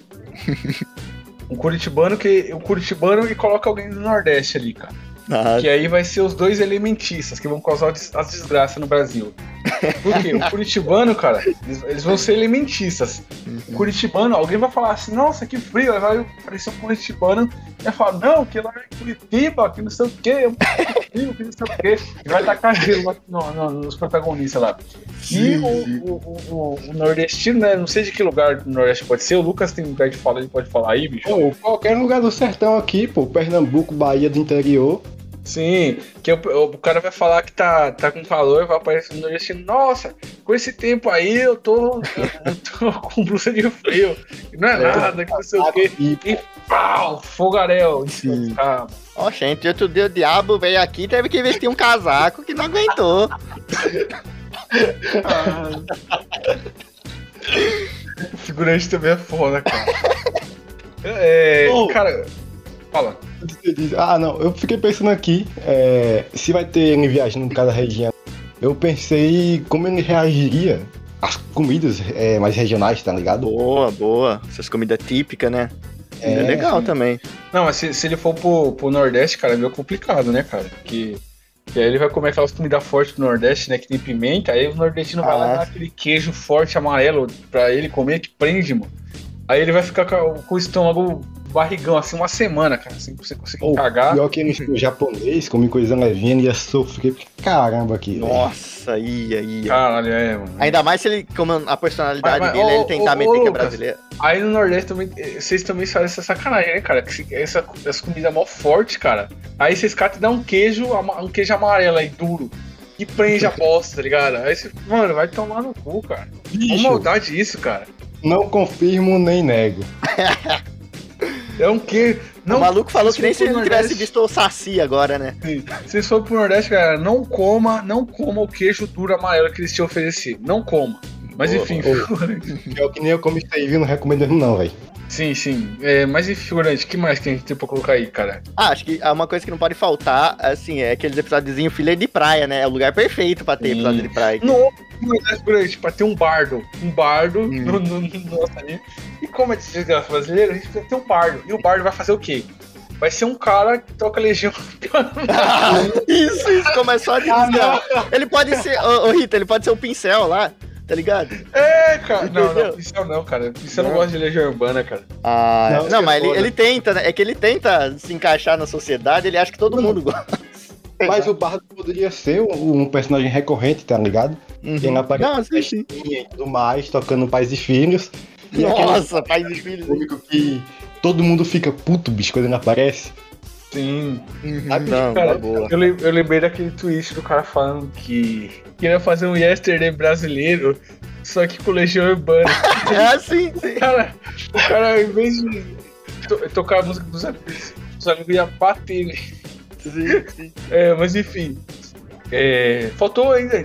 um curitibano que. Um curitibano e coloca alguém do Nordeste ali, cara. Ah, Que aí vai ser os dois elementistas que vão causar as desgraças no Brasil. Por quê? O curitibano, cara, eles, eles vão ser elementistas. O curitibano, alguém vai falar assim, nossa, que frio. Aí vai aparecer um curitibano e vai falar, não, que lá é Curitiba, que não sei o quê, frio, que não sei o quê. E vai tacar gelo no- no- nos protagonistas lá. E o, o- o- o nordestino, né? Não sei de que lugar do Nordeste pode ser. O Lucas tem lugar de fala, ele pode falar aí, bicho. Pô, qualquer lugar do sertão aqui, pô, Pernambuco, Bahia do interior. Sim, que o, o cara vai falar que tá, tá com calor, vai aparecer no nordestino, nossa, com esse tempo aí eu tô, eu tô com blusa de frio. Não é nada, que não sei o quê. E, pau, fogaréu. Sim. Ah, Ó, gente, outro dia o diabo veio aqui teve que vestir um casaco que não aguentou. o figurante também é foda, cara. É, Ô. cara, fala. ah, não, eu fiquei pensando aqui, é, se vai ter ele viajando em cada região. Eu pensei como ele reagiria às comidas é, mais regionais, tá ligado? Boa, boa. Essas comidas típicas, né? É, É, legal também. Não, mas se, se ele for pro, pro Nordeste, cara, é meio complicado, né, cara? Porque que aí ele vai comer aquelas comidas fortes do Nordeste, né? Que tem pimenta, aí o nordestino vai lá Ah. dar aquele queijo forte amarelo pra ele comer que prende, mano. Aí ele vai ficar com o estômago barrigão, assim, uma semana, cara, sem você conseguir Ou cagar. pior que ele no japonês, come coisa levinha, ele ia sofrer. porque Caramba aqui. velho. Nossa, ia, ia. Caralho, é, mano. Ainda mais se ele, como a personalidade Mas- mas, dele, ô, ele tentar ô, meter ô, que é brasileiro. Aí no Nordeste também, eh, vocês também fazem essa sacanagem, né, cara? Essa, essa comida mó forte, cara. Aí vocês catam e dão um queijo, um queijo amarelo aí, duro. E prende a bosta, tá ligado? Aí você, mano, vai tomar no cu, cara. Com Bicho, maldade isso, cara. não confirmo nem nego. É um queijo. Não, o maluco falou que nem for se ele não tivesse visto o Saci agora, né? Se vocês forem pro Nordeste, cara, não coma, não coma o queijo duro amarelo que eles te ofereceram. Não coma. Mas enfim, Pior que nem eu como isso aí, viu? Não recomendo não, velho. Sim, sim. É, mas enfim, figurante, o que mais que a gente tem pra colocar aí, cara? Ah, acho que uma coisa que não pode faltar, assim, é aqueles episódiozinhos filha de praia, né? É o lugar perfeito pra ter Sim. episódio de praia. aqui. No Nordeste figurante, pra ter um bardo. Um bardo Hum. no, no, no nosso anime. E como é de desgraça brasileira, a gente precisa ter um bardo. E o bardo vai fazer o quê? Vai ser um cara que toca legião. isso, isso, começou a desgraça. ele pode ser, ô, ô Rita, ele pode ser o pincel lá, tá ligado? É, cara. Não, não, pincel não, cara. Pincel não Não. gosta de legião urbana, cara. Ah, Não, não, é mas ele, ele tenta, né? É que ele tenta se encaixar na sociedade, ele acha que todo Não. mundo gosta. Mas o Bardo poderia ser um, um personagem recorrente, tá ligado? Ele Uhum. aparece Não, na sim, sim. festinha e tudo mais, tocando pais e filhos. E aquele Nossa, pai e filhos. que todo mundo fica puto, bicho, quando ele aparece. Sim. Uhum, Ah, Não, cara, boa. Eu, eu lembrei daquele twist do cara falando que queria fazer um yesterday brasileiro, só que com legião urbana. É assim, sim. cara, o cara, em vez de to- tocar a música dos amigos, os amigos iam bater nele. sim, sim. É, mas enfim. É, faltou ainda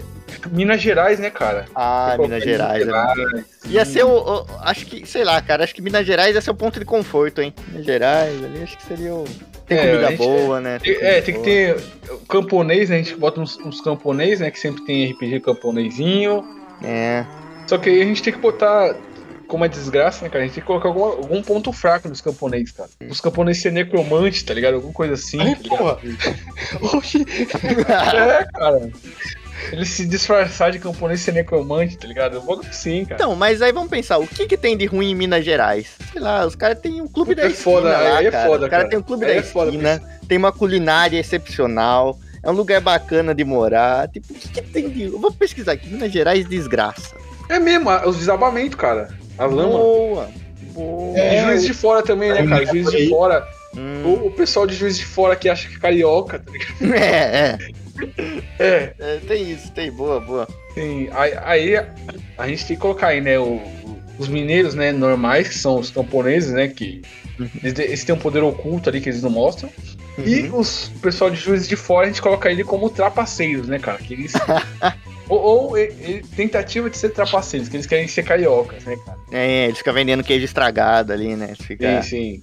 Minas Gerais, né, cara? Ah, Minas bem Gerais. né? Ia ser o, o- Acho que, sei lá, cara, acho que Minas Gerais ia ser o ponto de conforto, hein? Minas Gerais, ali acho que seria o. Tem É, comida gente- boa, né? Tem- comida É, tem que boa. ter o camponês, né? A gente bota uns, uns camponês, né? Que sempre tem RPG camponezinho. É. Só que aí a gente tem que botar, como é desgraça, né, cara? A gente tem que colocar alguma- algum ponto fraco nos camponeses, cara. Os camponeses ser necromante, tá ligado? Alguma coisa assim. Ai, tá ligado? porra. Oxi. É, cara. Ele se disfarçar de camponês ser necromante, tá ligado? Um bagulho assim, cara. Então, mas aí vamos pensar, o que que tem de ruim em Minas Gerais? Sei lá, os caras têm um clube Puta, da é esquina foda, lá, aí é cara. foda, os caras cara. têm um clube Aí da é foda, esquina, tem uma culinária excepcional, é um lugar bacana de morar. Tipo, o que, que tem de... Eu vou pesquisar aqui, Minas Gerais desgraça. É mesmo, os desabamentos, cara. A lama. Boa, boa. E É, juiz de fora também, né, cara? Juiz de aí. fora. Hum, O, o pessoal de juiz de fora que acha que é carioca, tá ligado? é, é, É, é, tem isso, tem, boa, boa. Sim, aí, aí a, gente tem que colocar aí, né, o- os mineiros, né, normais, que são os camponeses, né, que eles, de- eles têm um poder oculto ali que eles não mostram. E Uhum. os o pessoal de juízes de fora, a gente coloca ele como trapaceiros, né, cara, que eles... ou ou e- e- tentativa de ser trapaceiros, que eles querem ser cariocas, né, cara. É, eles ficam vendendo queijo estragado ali, né? Fica... Sim, sim.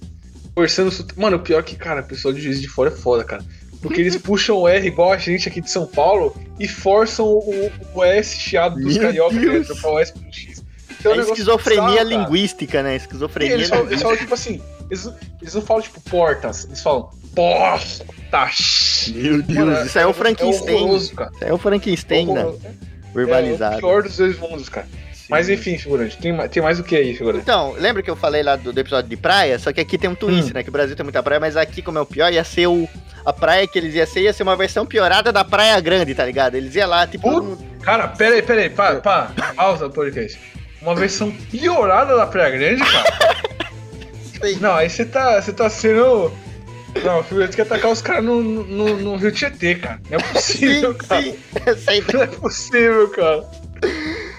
Forçando. Mano, o pior é que, cara, o pessoal de juiz de fora é foda, cara. Porque eles puxam o R igual a gente aqui de São Paulo e forçam o, o S chiado dos Meu carioca, né? Deus. Trocar o S pro X. Então, É um negócio esquizofrenia bizarro, linguística, né? Esquizofrenia Eles falam, eles falam, tipo assim, eles, eles não falam tipo portas, eles falam portas. Meu Deus, Mano, isso aí é o Frankenstein. horroroso, cara. Isso aí é o Frankenstein, né? Horroroso. É o Verbalizado. pior dos dois mundos, cara. Mas enfim, figurante, tem, tem mais o que aí, figurante? Então, lembra que eu falei lá do, do episódio de praia? Só que aqui tem um twist, Hum. né? Que o Brasil tem muita praia, mas aqui, como é o pior, ia ser o. A praia que eles iam ser, ia ser uma versão piorada da Praia Grande, tá ligado? Eles iam lá, tipo. Puta. Cara, pera aí, pera aí, pá, pá, pausa podcast. Uma versão piorada da Praia Grande, cara? Sim. Não, aí você tá, você tá sendo... Não, o figurante quer atacar os caras no, no, no Rio Tietê, cara. Não é possível, Sim, cara. sim. Não é possível, cara.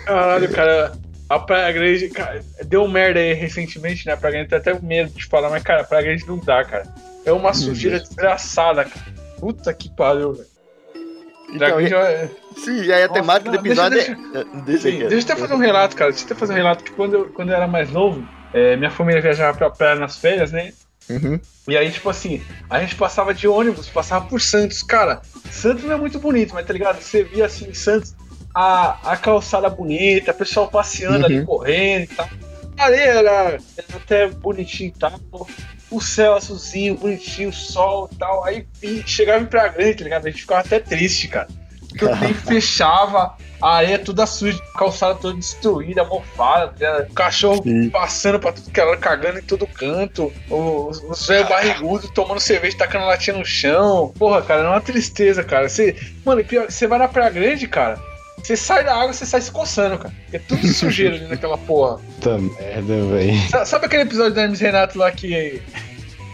Caralho, cara. A Praia Grande, cara, deu merda aí recentemente, né? A Praia Grande tá até com medo de falar, mas, cara, a Praia Grande não dá, cara. É uma sujeira desgraçada, cara. Puta que pariu, velho. Então, Praia Grande é- Sim, e aí a Nossa, temática do não, deixa- episódio é. Deixa, Sim, deixa eu até fazer um relato, cara. Deixa eu até fazer um relato que quando eu, quando eu era mais novo, é, minha família viajava pra praia nas férias, né? Uhum. E aí, tipo assim, a gente passava de ônibus, passava por Santos. Cara, Santos não é muito bonito, mas tá ligado? Você via assim, Santos, a, a calçada bonita, o pessoal passeando ali, Uhum. correndo e tal. A areia era, até bonitinho e tal. O céu azulzinho, bonitinho, o sol e tal. Aí chegava em Praia Grande, tá ligado? A gente ficava até triste, cara. Porque o tempo fechava, a areia toda suja, a calçada toda destruída, mofada, tá cachorro Sim. passando pra tudo que era, cagando em todo canto, os, os velhos barrigudos tomando cerveja, tacando latinha no chão. Porra, cara, é uma tristeza, cara. Você, mano, pior, você vai na Praia Grande, cara, você sai da água, você sai se coçando, cara. É tudo sujeira ali naquela porra. Puta merda, velho. Sa- Sabe aquele episódio do Hermes Renato lá que,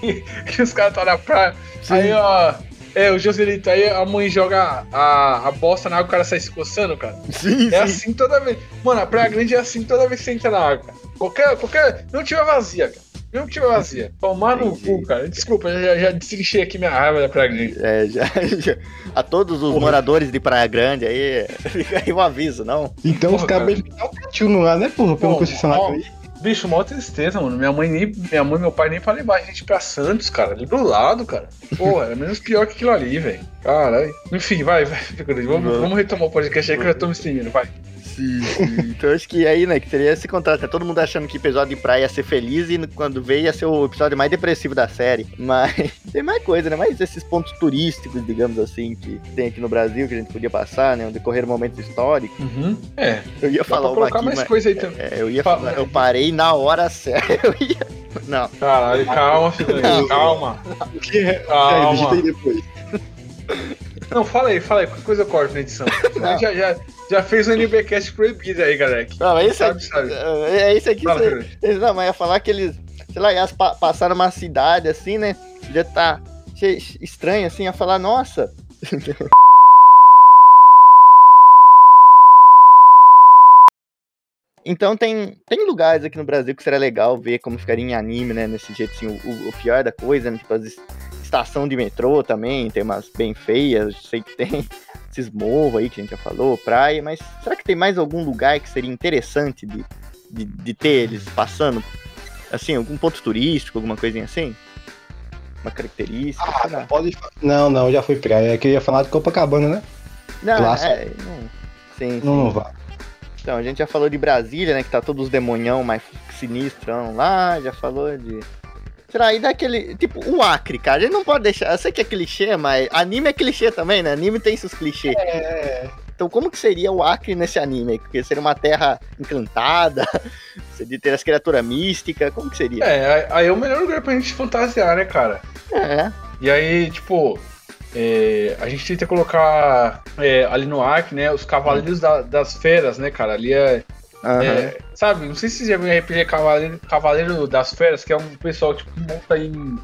que os caras estão na praia? Aí, ó. É, o Joselito, aí a mãe joga a, a bosta na água e o cara sai se coçando, cara. Sim, É sim. assim toda vez. Mano, a Praia Grande é assim toda vez que você entra na água, cara. Qualquer. qualquer não tiver vazia, cara. Não tiver vazia. Tomar no cu, cara. Desculpa, eu já, já destrinchei aqui minha raiva da Praia Grande. É, já, já- A todos os Porra. moradores de Praia Grande aí, fica aí um aviso, não? Então os Porra, cabos cara. eles dão um catinho lá, né, porra? Pelo concessionário aí. Bicho, mó tristeza, mano. Minha mãe nem. Minha mãe e meu pai nem pra levar a gente pra Santos, cara. Ali do lado, cara. Pô, era menos pior que aquilo ali, velho. Caralho. Enfim, vai, vai. Vamos, vamos retomar o podcast aí que eu já tô me estendendo, vai. Sim, sim. Então acho que aí, né, que teria esse contrato. né? Todo mundo achando que o episódio de praia ia ser feliz e quando veio ia ser o episódio mais depressivo da série. Mas tem mais coisa, né? Mais esses pontos turísticos, digamos assim, que tem aqui no Brasil que a gente podia passar, né? Onde ocorreram momentos históricos. Uhum. É. Eu ia falar uma aqui, mais mas coisa aí também. é, eu ia Fala. falar, eu parei na hora certa. Eu ia. Não, Caralho, calma. Não. Calma. Que é? Calma. Não, fala aí, fala aí. Qualquer coisa eu corto na edição. Já, já, já fez o NBcast proibido aí, galera. Que- não, é isso sabe, aqui. sabe. É isso aqui. Fala, você- não, mas ia falar que eles, sei lá, ia pa- passar numa cidade assim, né? Já tá estranho assim, ia falar, nossa. Então tem, tem lugares aqui no Brasil que seria legal ver como ficaria em anime, né? Nesse jeito assim, o, o pior da coisa, né? Tipo, as estação de metrô também, tem umas bem feias, sei que tem esses morros aí que a gente já falou, praia, mas será que tem mais algum lugar que seria interessante de, de, de ter eles passando? Assim, algum ponto turístico, alguma coisinha assim? Uma característica, Ah, não pode. Não, não, já fui praia. É que eu ia falar de Copacabana, né? Não, clássico. é, não. Sim, sim. Não, não vai. Então, a gente já falou de Brasília, né? Que tá todos os demonhão mais sinistrão lá, já falou de. Será? E daquele. Tipo, o Acre, cara. A gente não pode deixar. Eu sei que é clichê, mas anime é clichê também, né? Anime tem seus clichês. É. Então, como que seria o Acre nesse anime? Porque seria uma terra encantada, seria ter as criaturas místicas, como que seria? É, aí é o melhor lugar pra gente fantasiar, né, cara? É. E aí, tipo, é, a gente tenta colocar é, ali no Ark, né, os Cavaleiros da- das Feras, né, cara? Ali é, aham. é, Sabe, não sei se você já viu RPG Cavaleiro, Cavaleiro das Feras, que é um pessoal que tipo, monta em,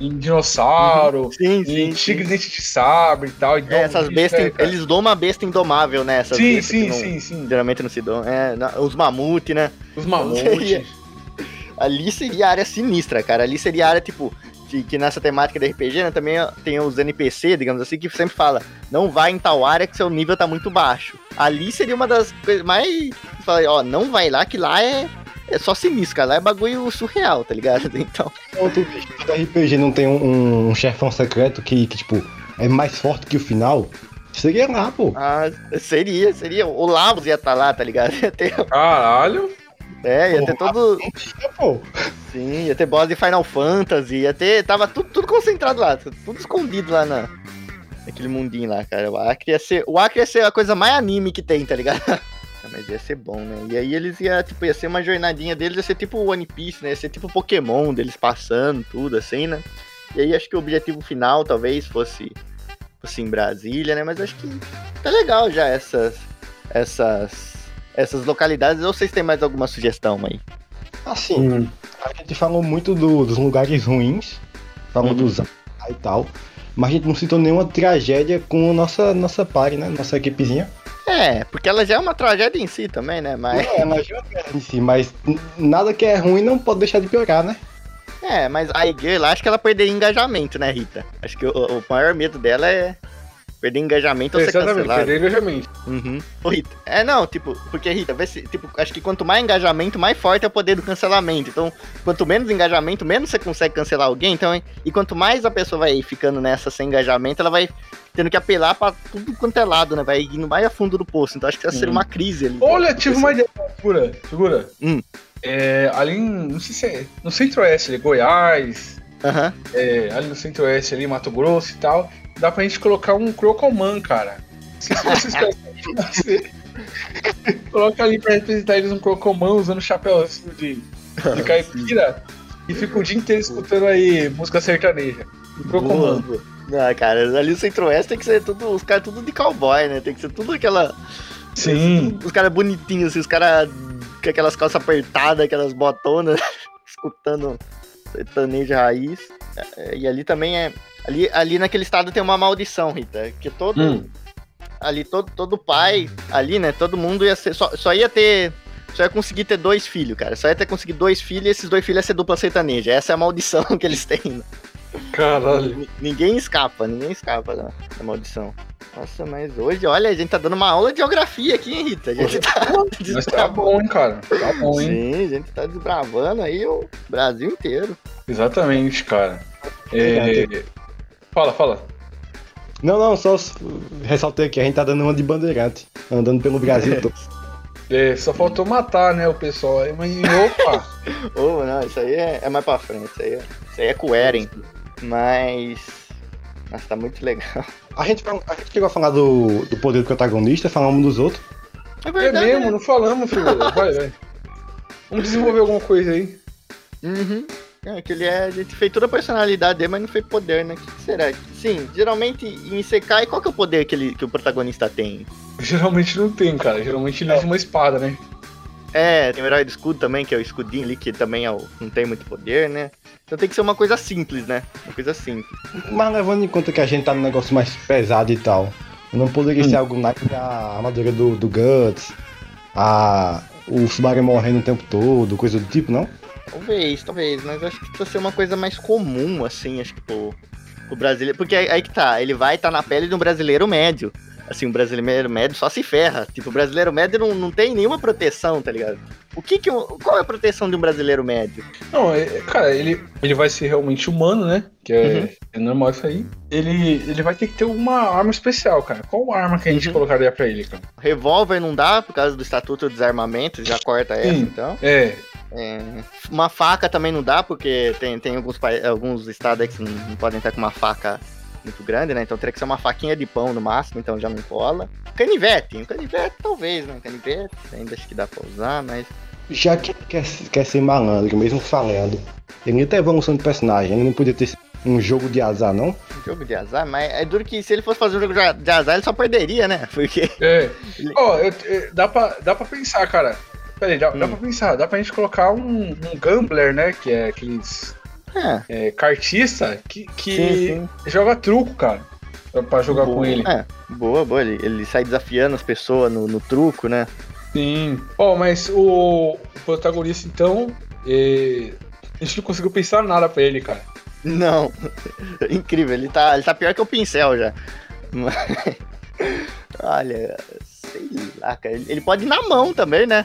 em dinossauro, Sim, em tigre sim. dente de sabre e tal. e É, essas bestas, cara? eles dão uma besta indomável, né? Essas Sim, que sim, não- sim, sim. Geralmente não se dão. É, os mamute, né? Os Seria. mamutes. Ali seria a área sinistra, cara. Ali seria a área, tipo, que, que nessa temática de RPG, né, também tem os NPC, digamos assim, que sempre fala, não vai em tal área que seu nível tá muito baixo. Ali seria uma das coisas mais. Fala, ó, não vai lá, que lá é, é só sinistro, cara. Lá é bagulho surreal, tá ligado? Então. Outro bicho do RPG não tem um, um chefão secreto que, que, tipo, é mais forte que o final. Seria lá, pô. Ah, seria, seria. O Lavos ia estar lá, tá ligado? Ia ter, Caralho. é, ia ter todo. É, pô. Sim, ia ter boss de Final Fantasy, ia ter. Tava tudo, tudo concentrado lá, tudo escondido lá na. Naquele mundinho lá, cara. O Acre ia ser. O Acre ia ser a coisa mais anime que tem, tá ligado? Mas ia ser bom, né? E aí eles ia, tipo, ia ser uma jornadinha deles, ia ser tipo One Piece, né? Ia ser tipo Pokémon deles passando, tudo assim, né? E aí acho que o objetivo final talvez fosse, fosse em Brasília, né? Mas acho que tá legal já essas. Essas. Essas localidades. Ou vocês têm mais alguma sugestão aí? Assim, Hum. a gente falou muito do- dos lugares ruins, falou Uhum. dos e tal, mas a gente não citou nenhuma tragédia com a nossa, nossa party, né? Nossa equipezinha. É, porque ela já é uma tragédia em si também, né? Mas. É, mas já é em si, mas nada que é ruim não pode deixar de piorar, né? É, mas a Igreja lá, acho que ela perderia engajamento, né, Rita? Acho que o, o maior medo dela é perder engajamento ou ser Exatamente, cancelada. perder engajamento. Uhum. Ô, Rita, é, não, tipo, porque, Rita, vê se, tipo, acho que quanto mais engajamento, mais forte é o poder do cancelamento. Então, quanto menos engajamento, menos você consegue cancelar alguém. Então, e quanto mais a pessoa vai ficando nessa sem engajamento, ela vai tendo que apelar pra tudo quanto é lado, né? Vai indo mais a fundo do poço. Então, acho que essa seria uma crise ali. Olha, tive uma ideia. Segura, segura. Hum. É, ali em, não sei se é, no centro-oeste, ali, Goiás, Aham. é, ali no centro-oeste, ali, Mato Grosso e tal, dá pra gente colocar um Crocoman, cara. Se vocês Coloca ali pra representar eles um Crocoman usando chapéuzinho de, de caipira e fica o dia inteiro escutando aí música sertaneja. Um Crocoman. Não, cara, ali no Centro-Oeste tem que ser tudo, os caras tudo de cowboy, né? Tem que ser tudo aquela. Sim. Os caras bonitinhos, assim, os caras com aquelas calças apertadas, aquelas botonas, escutando sertanejo raiz. É, E ali também é. Ali, ali naquele estado tem uma maldição, Rita. Que todo. Hum. Ali, todo, todo pai, ali, né? Todo mundo ia ser. Só, só ia ter. Só ia conseguir ter dois filhos, cara. Só ia ter conseguido dois filhos e esses dois filhos ia ser dupla sertaneja. Essa é a maldição que eles têm. né? Caralho. Ni- Ninguém escapa, ninguém escapa da, da maldição. Nossa, mas hoje, olha, a gente tá dando uma aula de geografia aqui, hein, Rita? A gente tá Mas tá bom, hein, cara. Tá bom, hein. Sim, a gente tá desbravando aí o Brasil inteiro. Exatamente, cara. É... Fala, fala. Não, não, só ressaltei aqui, a gente tá dando uma de bandeirante, andando pelo Brasil todo. É, só faltou matar, né, o pessoal aí, mas opa! Ô, não, isso aí é, é mais pra frente, isso aí é, isso aí é com o Eren. Mas. Nossa, tá muito legal. A gente, a gente chegou a falar do, do poder do protagonista, falamos dos outros. É É verdade. mesmo, né? não falamos, filho. Vai, vai. Vamos desenvolver alguma coisa aí. Uhum. É, que ele é. A gente fez toda a personalidade dele, mas não fez poder, né? O que que será? Sim, geralmente em Isekai, qual que é o poder que, ele, que o protagonista tem? Geralmente não tem, cara. Geralmente ele usa uma espada, né? É, tem o herói do escudo também, que é o escudinho ali, que também é o- não tem muito poder, né? Então tem que ser uma coisa simples, né? Uma coisa simples. Mas levando em conta que a gente tá num negócio mais pesado e tal, não poderia ser algo na a armadura do, do Guts, a, o Subaru morrendo o tempo todo, coisa do tipo, não? Talvez, talvez, mas acho que precisa ser uma coisa mais comum, assim, acho que pro, pro brasileiro. Porque aí, aí que tá, ele vai estar na pele de um brasileiro médio. Assim, um brasileiro médio só se ferra. Tipo, o brasileiro médio não, não tem nenhuma proteção, tá ligado? O que que. o- Qual é a proteção de um brasileiro médio? Não, é, é, cara, ele, ele vai ser realmente humano, né? Que é, Uhum. é normal isso aí. Ele, ele vai ter que ter uma arma especial, cara. Qual arma que a gente Uhum. colocaria pra ele, cara? Revólver não dá por causa do Estatuto do Desarmamento, já corta essa, Sim. então. É, É, uma faca também não dá, porque tem, tem alguns, alguns estados aí que não, não podem estar com uma faca muito grande, né? Então teria que ser uma faquinha de pão no máximo, então já não cola. Canivete, um canivete talvez, né? Um canivete ainda acho que dá pra usar, mas. Já que quer, quer ser malandro, mesmo falhando, ele tem evolução de personagem, ele não podia ter um jogo de azar, não? Um jogo de azar, mas é duro que se ele fosse fazer um jogo de azar, ele só perderia, né? Porque. é. Ó, eu- dá, pra, dá pra pensar, cara. Pera aí, dá, dá Hum. pra pensar. Dá pra gente colocar um, um gambler, né? Que é aqueles É, é, cartista que, que sim, sim. joga truco, cara. Pra, jogar com Boa. ele. É, boa, boa. Ele, ele sai desafiando as pessoas no, no truco, né? Sim. Ó, mas o, o protagonista, então, é, a gente não conseguiu pensar nada pra ele, cara. Não. Incrível, ele tá, ele tá pior que o pincel já. Mas- Olha, sei lá, cara. Ele pode ir na mão também, né?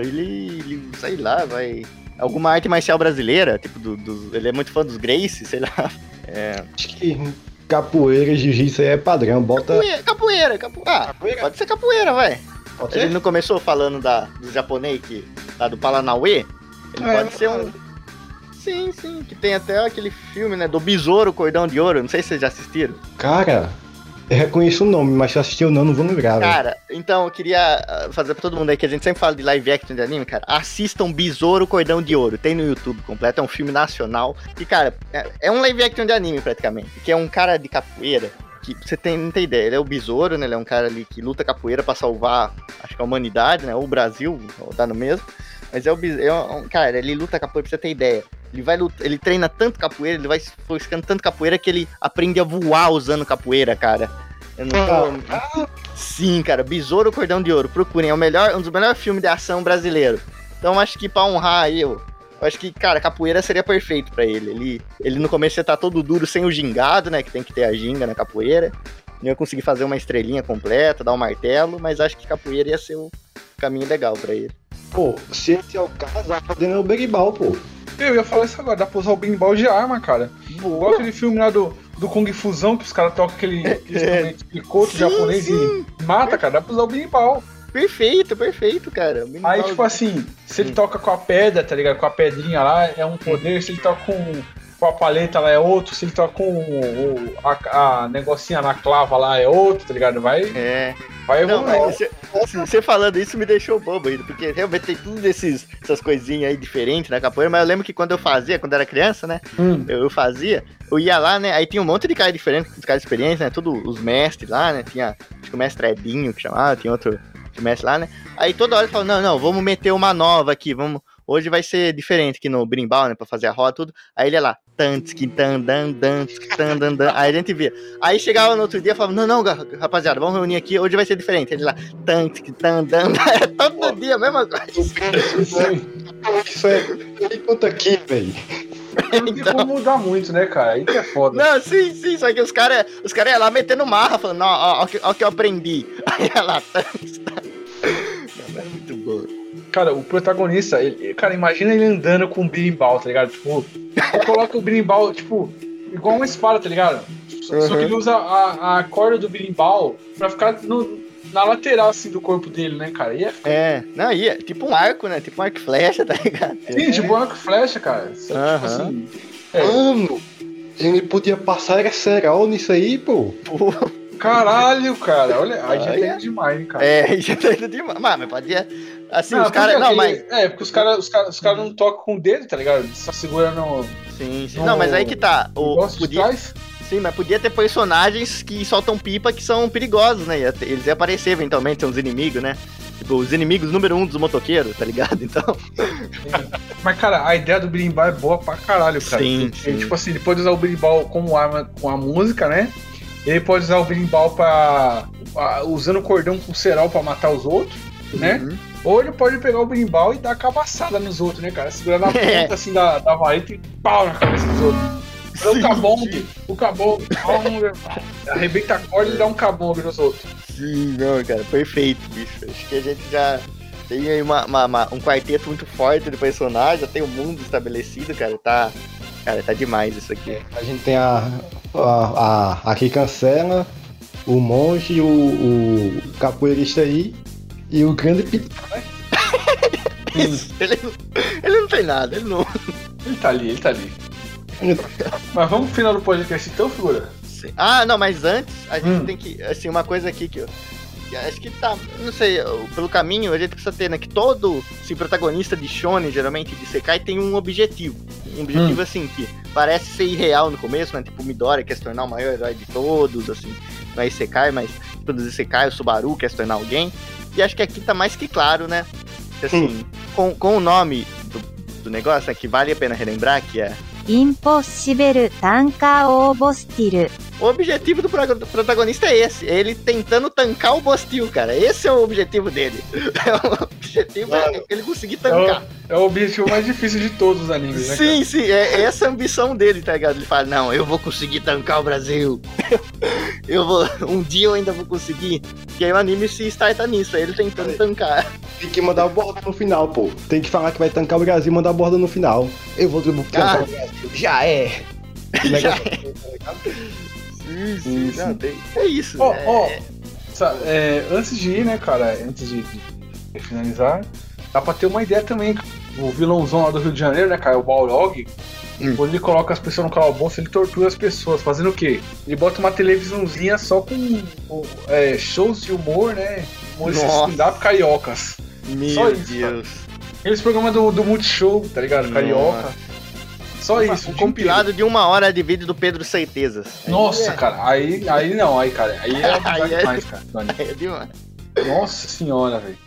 Ele, ele, sei lá, vai. Alguma arte marcial brasileira, tipo, do, do- ele é muito fã dos Gracie, sei lá. É. Acho que capoeira e jiu-jitsu aí é padrão. Bota. Capoeira, capoeira, capo... Ah, Capoeira? pode ser capoeira, vai. Ele não começou falando da, do japonês que, lá do Palanauê? Ele É, pode ser um. Sim, sim, que tem até aquele filme, né, do Besouro Cordão de Ouro, não sei se vocês já assistiram. Cara, eu reconheço o nome, mas se eu assistir ou não, não vou lembrar. Cara, então eu queria ah, fazer pra todo mundo aí que a gente sempre fala de live action de anime, cara. Assistam Besouro Cordão de Ouro. Tem no YouTube completo, é um filme nacional. E, cara, é, é um live action de anime praticamente. Que é um cara de capoeira. Que você tem, não tem ideia, ele é o besouro, né? Ele é um cara ali que luta capoeira pra salvar, acho que a humanidade, né? Ou o Brasil, tá no mesmo. Mas é o besouro, é um, cara, ele luta capoeira pra você ter ideia. Ele vai lutar, ele treina tanto capoeira, ele vai ficando tanto capoeira que ele aprende a voar usando capoeira, cara. Eu não tô. Sim, cara, Besouro Cordão de Ouro, procurem, é o melhor, um dos melhores filmes de ação brasileiro. Então acho que pra honrar aí, eu, eu acho que, cara, capoeira seria perfeito pra ele. Ele, ele no começo ia tá todo duro sem o gingado, né? Que tem que ter a ginga na capoeira. Não ia conseguir fazer uma estrelinha completa, dar um martelo, mas acho que capoeira ia ser o caminho legal pra ele. Pô, se esse é o caso, vai fazendo o berimbau, pô. Eu ia falar isso agora, dá pra usar o berimbau de arma, cara. Igual aquele filme lá do, do Kung Fusão, que os caras tocam aquele, aquele instrumento de coto Sim, japonês sim. e mata, cara. Dá pra usar o berimbau. Perfeito, perfeito, cara. Aí, tipo assim, se ele toca com a pedra, tá ligado? Com a pedrinha lá, é um poder. Se ele toca com, com a paleta lá, é outro. Se ele toca com o, a, a negocinha na clava lá, é outro, tá ligado? Vai, É. vai Não, evoluir. você, falando isso me deixou bobo ainda, porque realmente tem tudo esses, essas coisinhas aí diferentes na capoeira, mas eu lembro que quando eu fazia, quando era criança, né? Hum. Eu, eu fazia, eu ia lá, né? Aí tinha um monte de cara diferente, os caras experientes, né? Todos os mestres lá, né? Tinha, acho que o mestre Edinho que chamava, tinha outro mestre lá, né? Aí toda hora ele falava, não, não, vamos meter uma nova aqui, vamos. Hoje vai ser diferente aqui no Brimbal, né? Pra fazer a roda tudo. Aí ele ia lá, tantski, tan, dan, dan, tsk, tan, dan, dan. Aí a gente via. Aí chegava no outro dia e falava, não, não, rapaziada, vamos reunir aqui, hoje vai ser diferente. Ele lá, tantski, tan, dan, dan. Todo dia a mesma coisa. Isso é. Conta aqui, velho. Não tem Então- como mudar muito, né, cara? Aí que é foda. Não, sim, sim, só que os caras os cara iam lá metendo marra, falando, ó, ó, ó, o que- que eu aprendi. Aí ia lá, tantski, tan. É muito bom. Cara, o protagonista, ele, cara, imagina ele andando com um birimbau, tá ligado? Tipo, ele coloca o birimbau, tipo, igual uma espada, tá ligado? Só, só que ele usa a, a corda do birimbau pra ficar no- na lateral, assim, do corpo dele, né, cara? E é É, não, ia, tipo um arco, né? Tipo um arco e flecha, tá ligado? Sim, de arco e flecha, cara. Só, Aham. Tipo assim. É, Mano, ele podia passar era cerol nisso aí, pô. Pô, caralho, cara. Olha, aí já tem demais, hein, cara. É, já tá indo demais. Mas, mas podia. Assim, os porque caras. Não, mas. É, porque os caras os cara, os cara não tocam com o dedo, tá ligado? Só segura no. Sim, sim. no Não, mas aí que tá. O, podia, sim, mas podia ter personagens que soltam pipa que são perigosos, né? Eles iam aparecer eventualmente, são os inimigos, né? Tipo, os inimigos número um dos motoqueiros, tá ligado? Então. Mas, cara, a ideia do berimbau é boa pra caralho, cara. Sim, sim. Tipo assim, ele pode usar o berimbau como arma com a música, né? Ele pode usar o berimbau pra- usando o cordão com cerol pra matar os outros, né? Uhum. Ou ele pode pegar o berimbau e dar cabaçada nos outros, né, cara? Segurar na É. ponta assim da, da vareta e pau na cabeça dos outros. Um Sim, o cabong, pau, arrebenta a corda e dá um cabong nos outros. Sim, não, cara, perfeito, bicho. Acho que a gente já tem aí uma, uma- uma- um quarteto muito forte de personagens, já tem o mundo estabelecido, cara. Tá. Cara, tá demais isso aqui. A gente tem a. a, a, a que cancela, o monge, o, o capoeirista aí e o grande pit. Isso. Ele, não- ele não tem nada, ele não. Ele tá ali, ele tá ali. Mas vamos pro final do podcast então, figura? Sim. Ah, não, mas antes a gente Hum. tem que. Assim, uma coisa aqui que eu. É, acho que tá, não sei, pelo caminho a gente precisa ter, né, que todo assim, protagonista de shonen, geralmente, de Sekai, tem um objetivo. Um objetivo, hum. assim, que parece ser irreal no começo, né, tipo Midori quer se tornar o maior herói de todos, assim, não é Sekai, mas todos Sekai, o Subaru quer se tornar alguém. E acho que aqui tá mais que claro, né, assim, com, com o nome do, do negócio, né, que vale a pena relembrar, que é... Impossível Tanka Obostiru o objetivo do protagonista é esse. É ele tentando tancar o Bostil, cara. Esse é o objetivo dele. É o objetivo é ele conseguir tancar. É o, é o, objetivo mais difícil de todos os animes, né? Sim, cara? sim. É, é essa a ambição dele, tá ligado? Ele fala, não, eu vou conseguir tancar o Brasil. eu vou... Um dia eu ainda vou conseguir. E aí o anime se estarta nisso. É ele tentando tancar. Tem que mandar a borda no final, pô. Tem que falar que vai tancar o Brasil e mandar a borda no final. Eu vou tancar ah, o Brasil. Já é. é Já é. é. Tá Sim, sim. Não, tem- é isso. Ó, é- ó, sa- é, antes de ir, né, cara, antes de, de- de finalizar, dá pra ter uma ideia também. O vilãozão lá do Rio de Janeiro, né, cara, o Balrog, Hum. quando ele coloca as pessoas no calabouço, ele tortura as pessoas, fazendo o quê? Ele bota uma televisãozinha só com é, shows de humor, né? Humor Nossa. stand-up cariocas. Meu só isso, Deus. Aqueles programas do, do Multishow, tá ligado? Carioca. Só isso. Um compilado de uma hora de vídeo do Pedro Certezas. inteiro. Nossa, cara, aí, aí não, aí, cara, aí é Aí é- demais, cara. do anime. É demais. Nossa senhora, velho.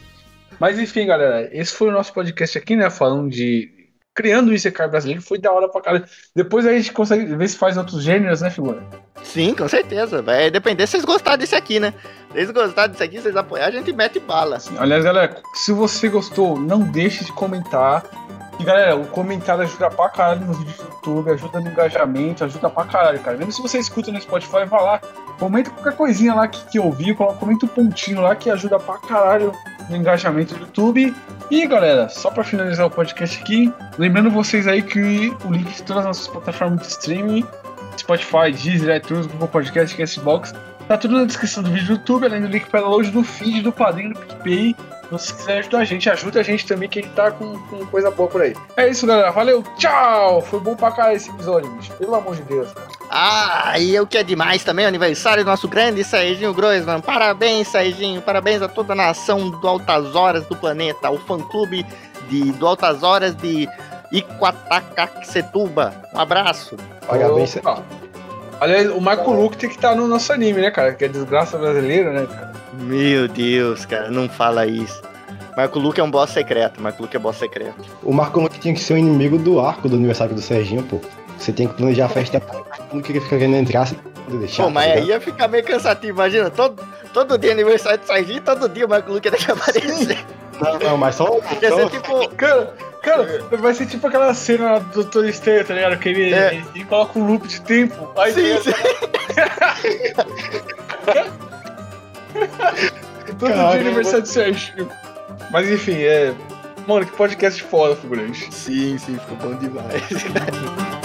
Mas enfim, galera, esse foi o nosso podcast aqui, né? Falando de. Criando o Isekai brasileiro, foi da hora pra caralho. Depois a gente consegue ver se faz outros gêneros, né, figura? Sim, com certeza. Vai depender se vocês gostarem desse aqui, né? Se vocês gostarem disso aqui, vocês apoiarem, a gente mete bala. Aliás, galera, se você gostou, não deixe de comentar. E galera, o comentário ajuda pra caralho no vídeo do YouTube, ajuda no engajamento, ajuda pra caralho, cara. Mesmo se você escuta no Spotify, vai lá, comenta qualquer coisinha lá que, que ouviu, comenta um pontinho lá que ajuda pra caralho no engajamento do YouTube. E galera, só pra finalizar o podcast aqui, lembrando vocês aí que o link de todas as nossas plataformas de streaming, Spotify, Deezer, iTunes, Google Podcast, Castbox, tá tudo na descrição do vídeo do YouTube, além do link para download do feed, do padrinho, do PicPay. Então, se quiser ajudar a gente, ajuda a gente também, que a gente tá com, com coisa boa por aí. É isso, galera. Valeu, tchau! Foi bom pra caralho esse episódio, bicho. Pelo amor de Deus, cara. Ah, e o que é demais também, o aniversário do nosso grande Serginho Groisman. Parabéns, Serginho. Parabéns a toda a nação do Altas Horas do planeta, o fã-clube de, do Altas Horas de Iquatacaxetuba. Um abraço. Parabéns. Opa. Aliás, o Marco Luke tem que estar no nosso anime, né, cara? Que é desgraça brasileira, né, cara? Meu Deus, cara, não fala isso. Marco Luke é um boss secreto. Marco Luke é boss secreto. O Marco Luque tinha que ser o inimigo do arco do aniversário do Serginho, pô. Você tem que planejar a festa. Não queria ficar querendo entrar sem poder deixar. Pô, mas tá aí ligado? ia ficar meio cansativo. Imagina, todo, todo dia aniversário de Serginho, todo dia o Marco Luke ia ter que aparecer. Não, não, mas só. Ia ser tipo. Cara, cara, vai ser tipo aquela cena lá do Dr. Estranho, tá ligado? Que ele, É. ele, ele coloca um loop de tempo. Aí Sim, tem- sim. todo dia Caramba. é aniversário de Serginho. Mas enfim, é. Mano, que podcast foda, figurante. Sim, sim, ficou bom demais.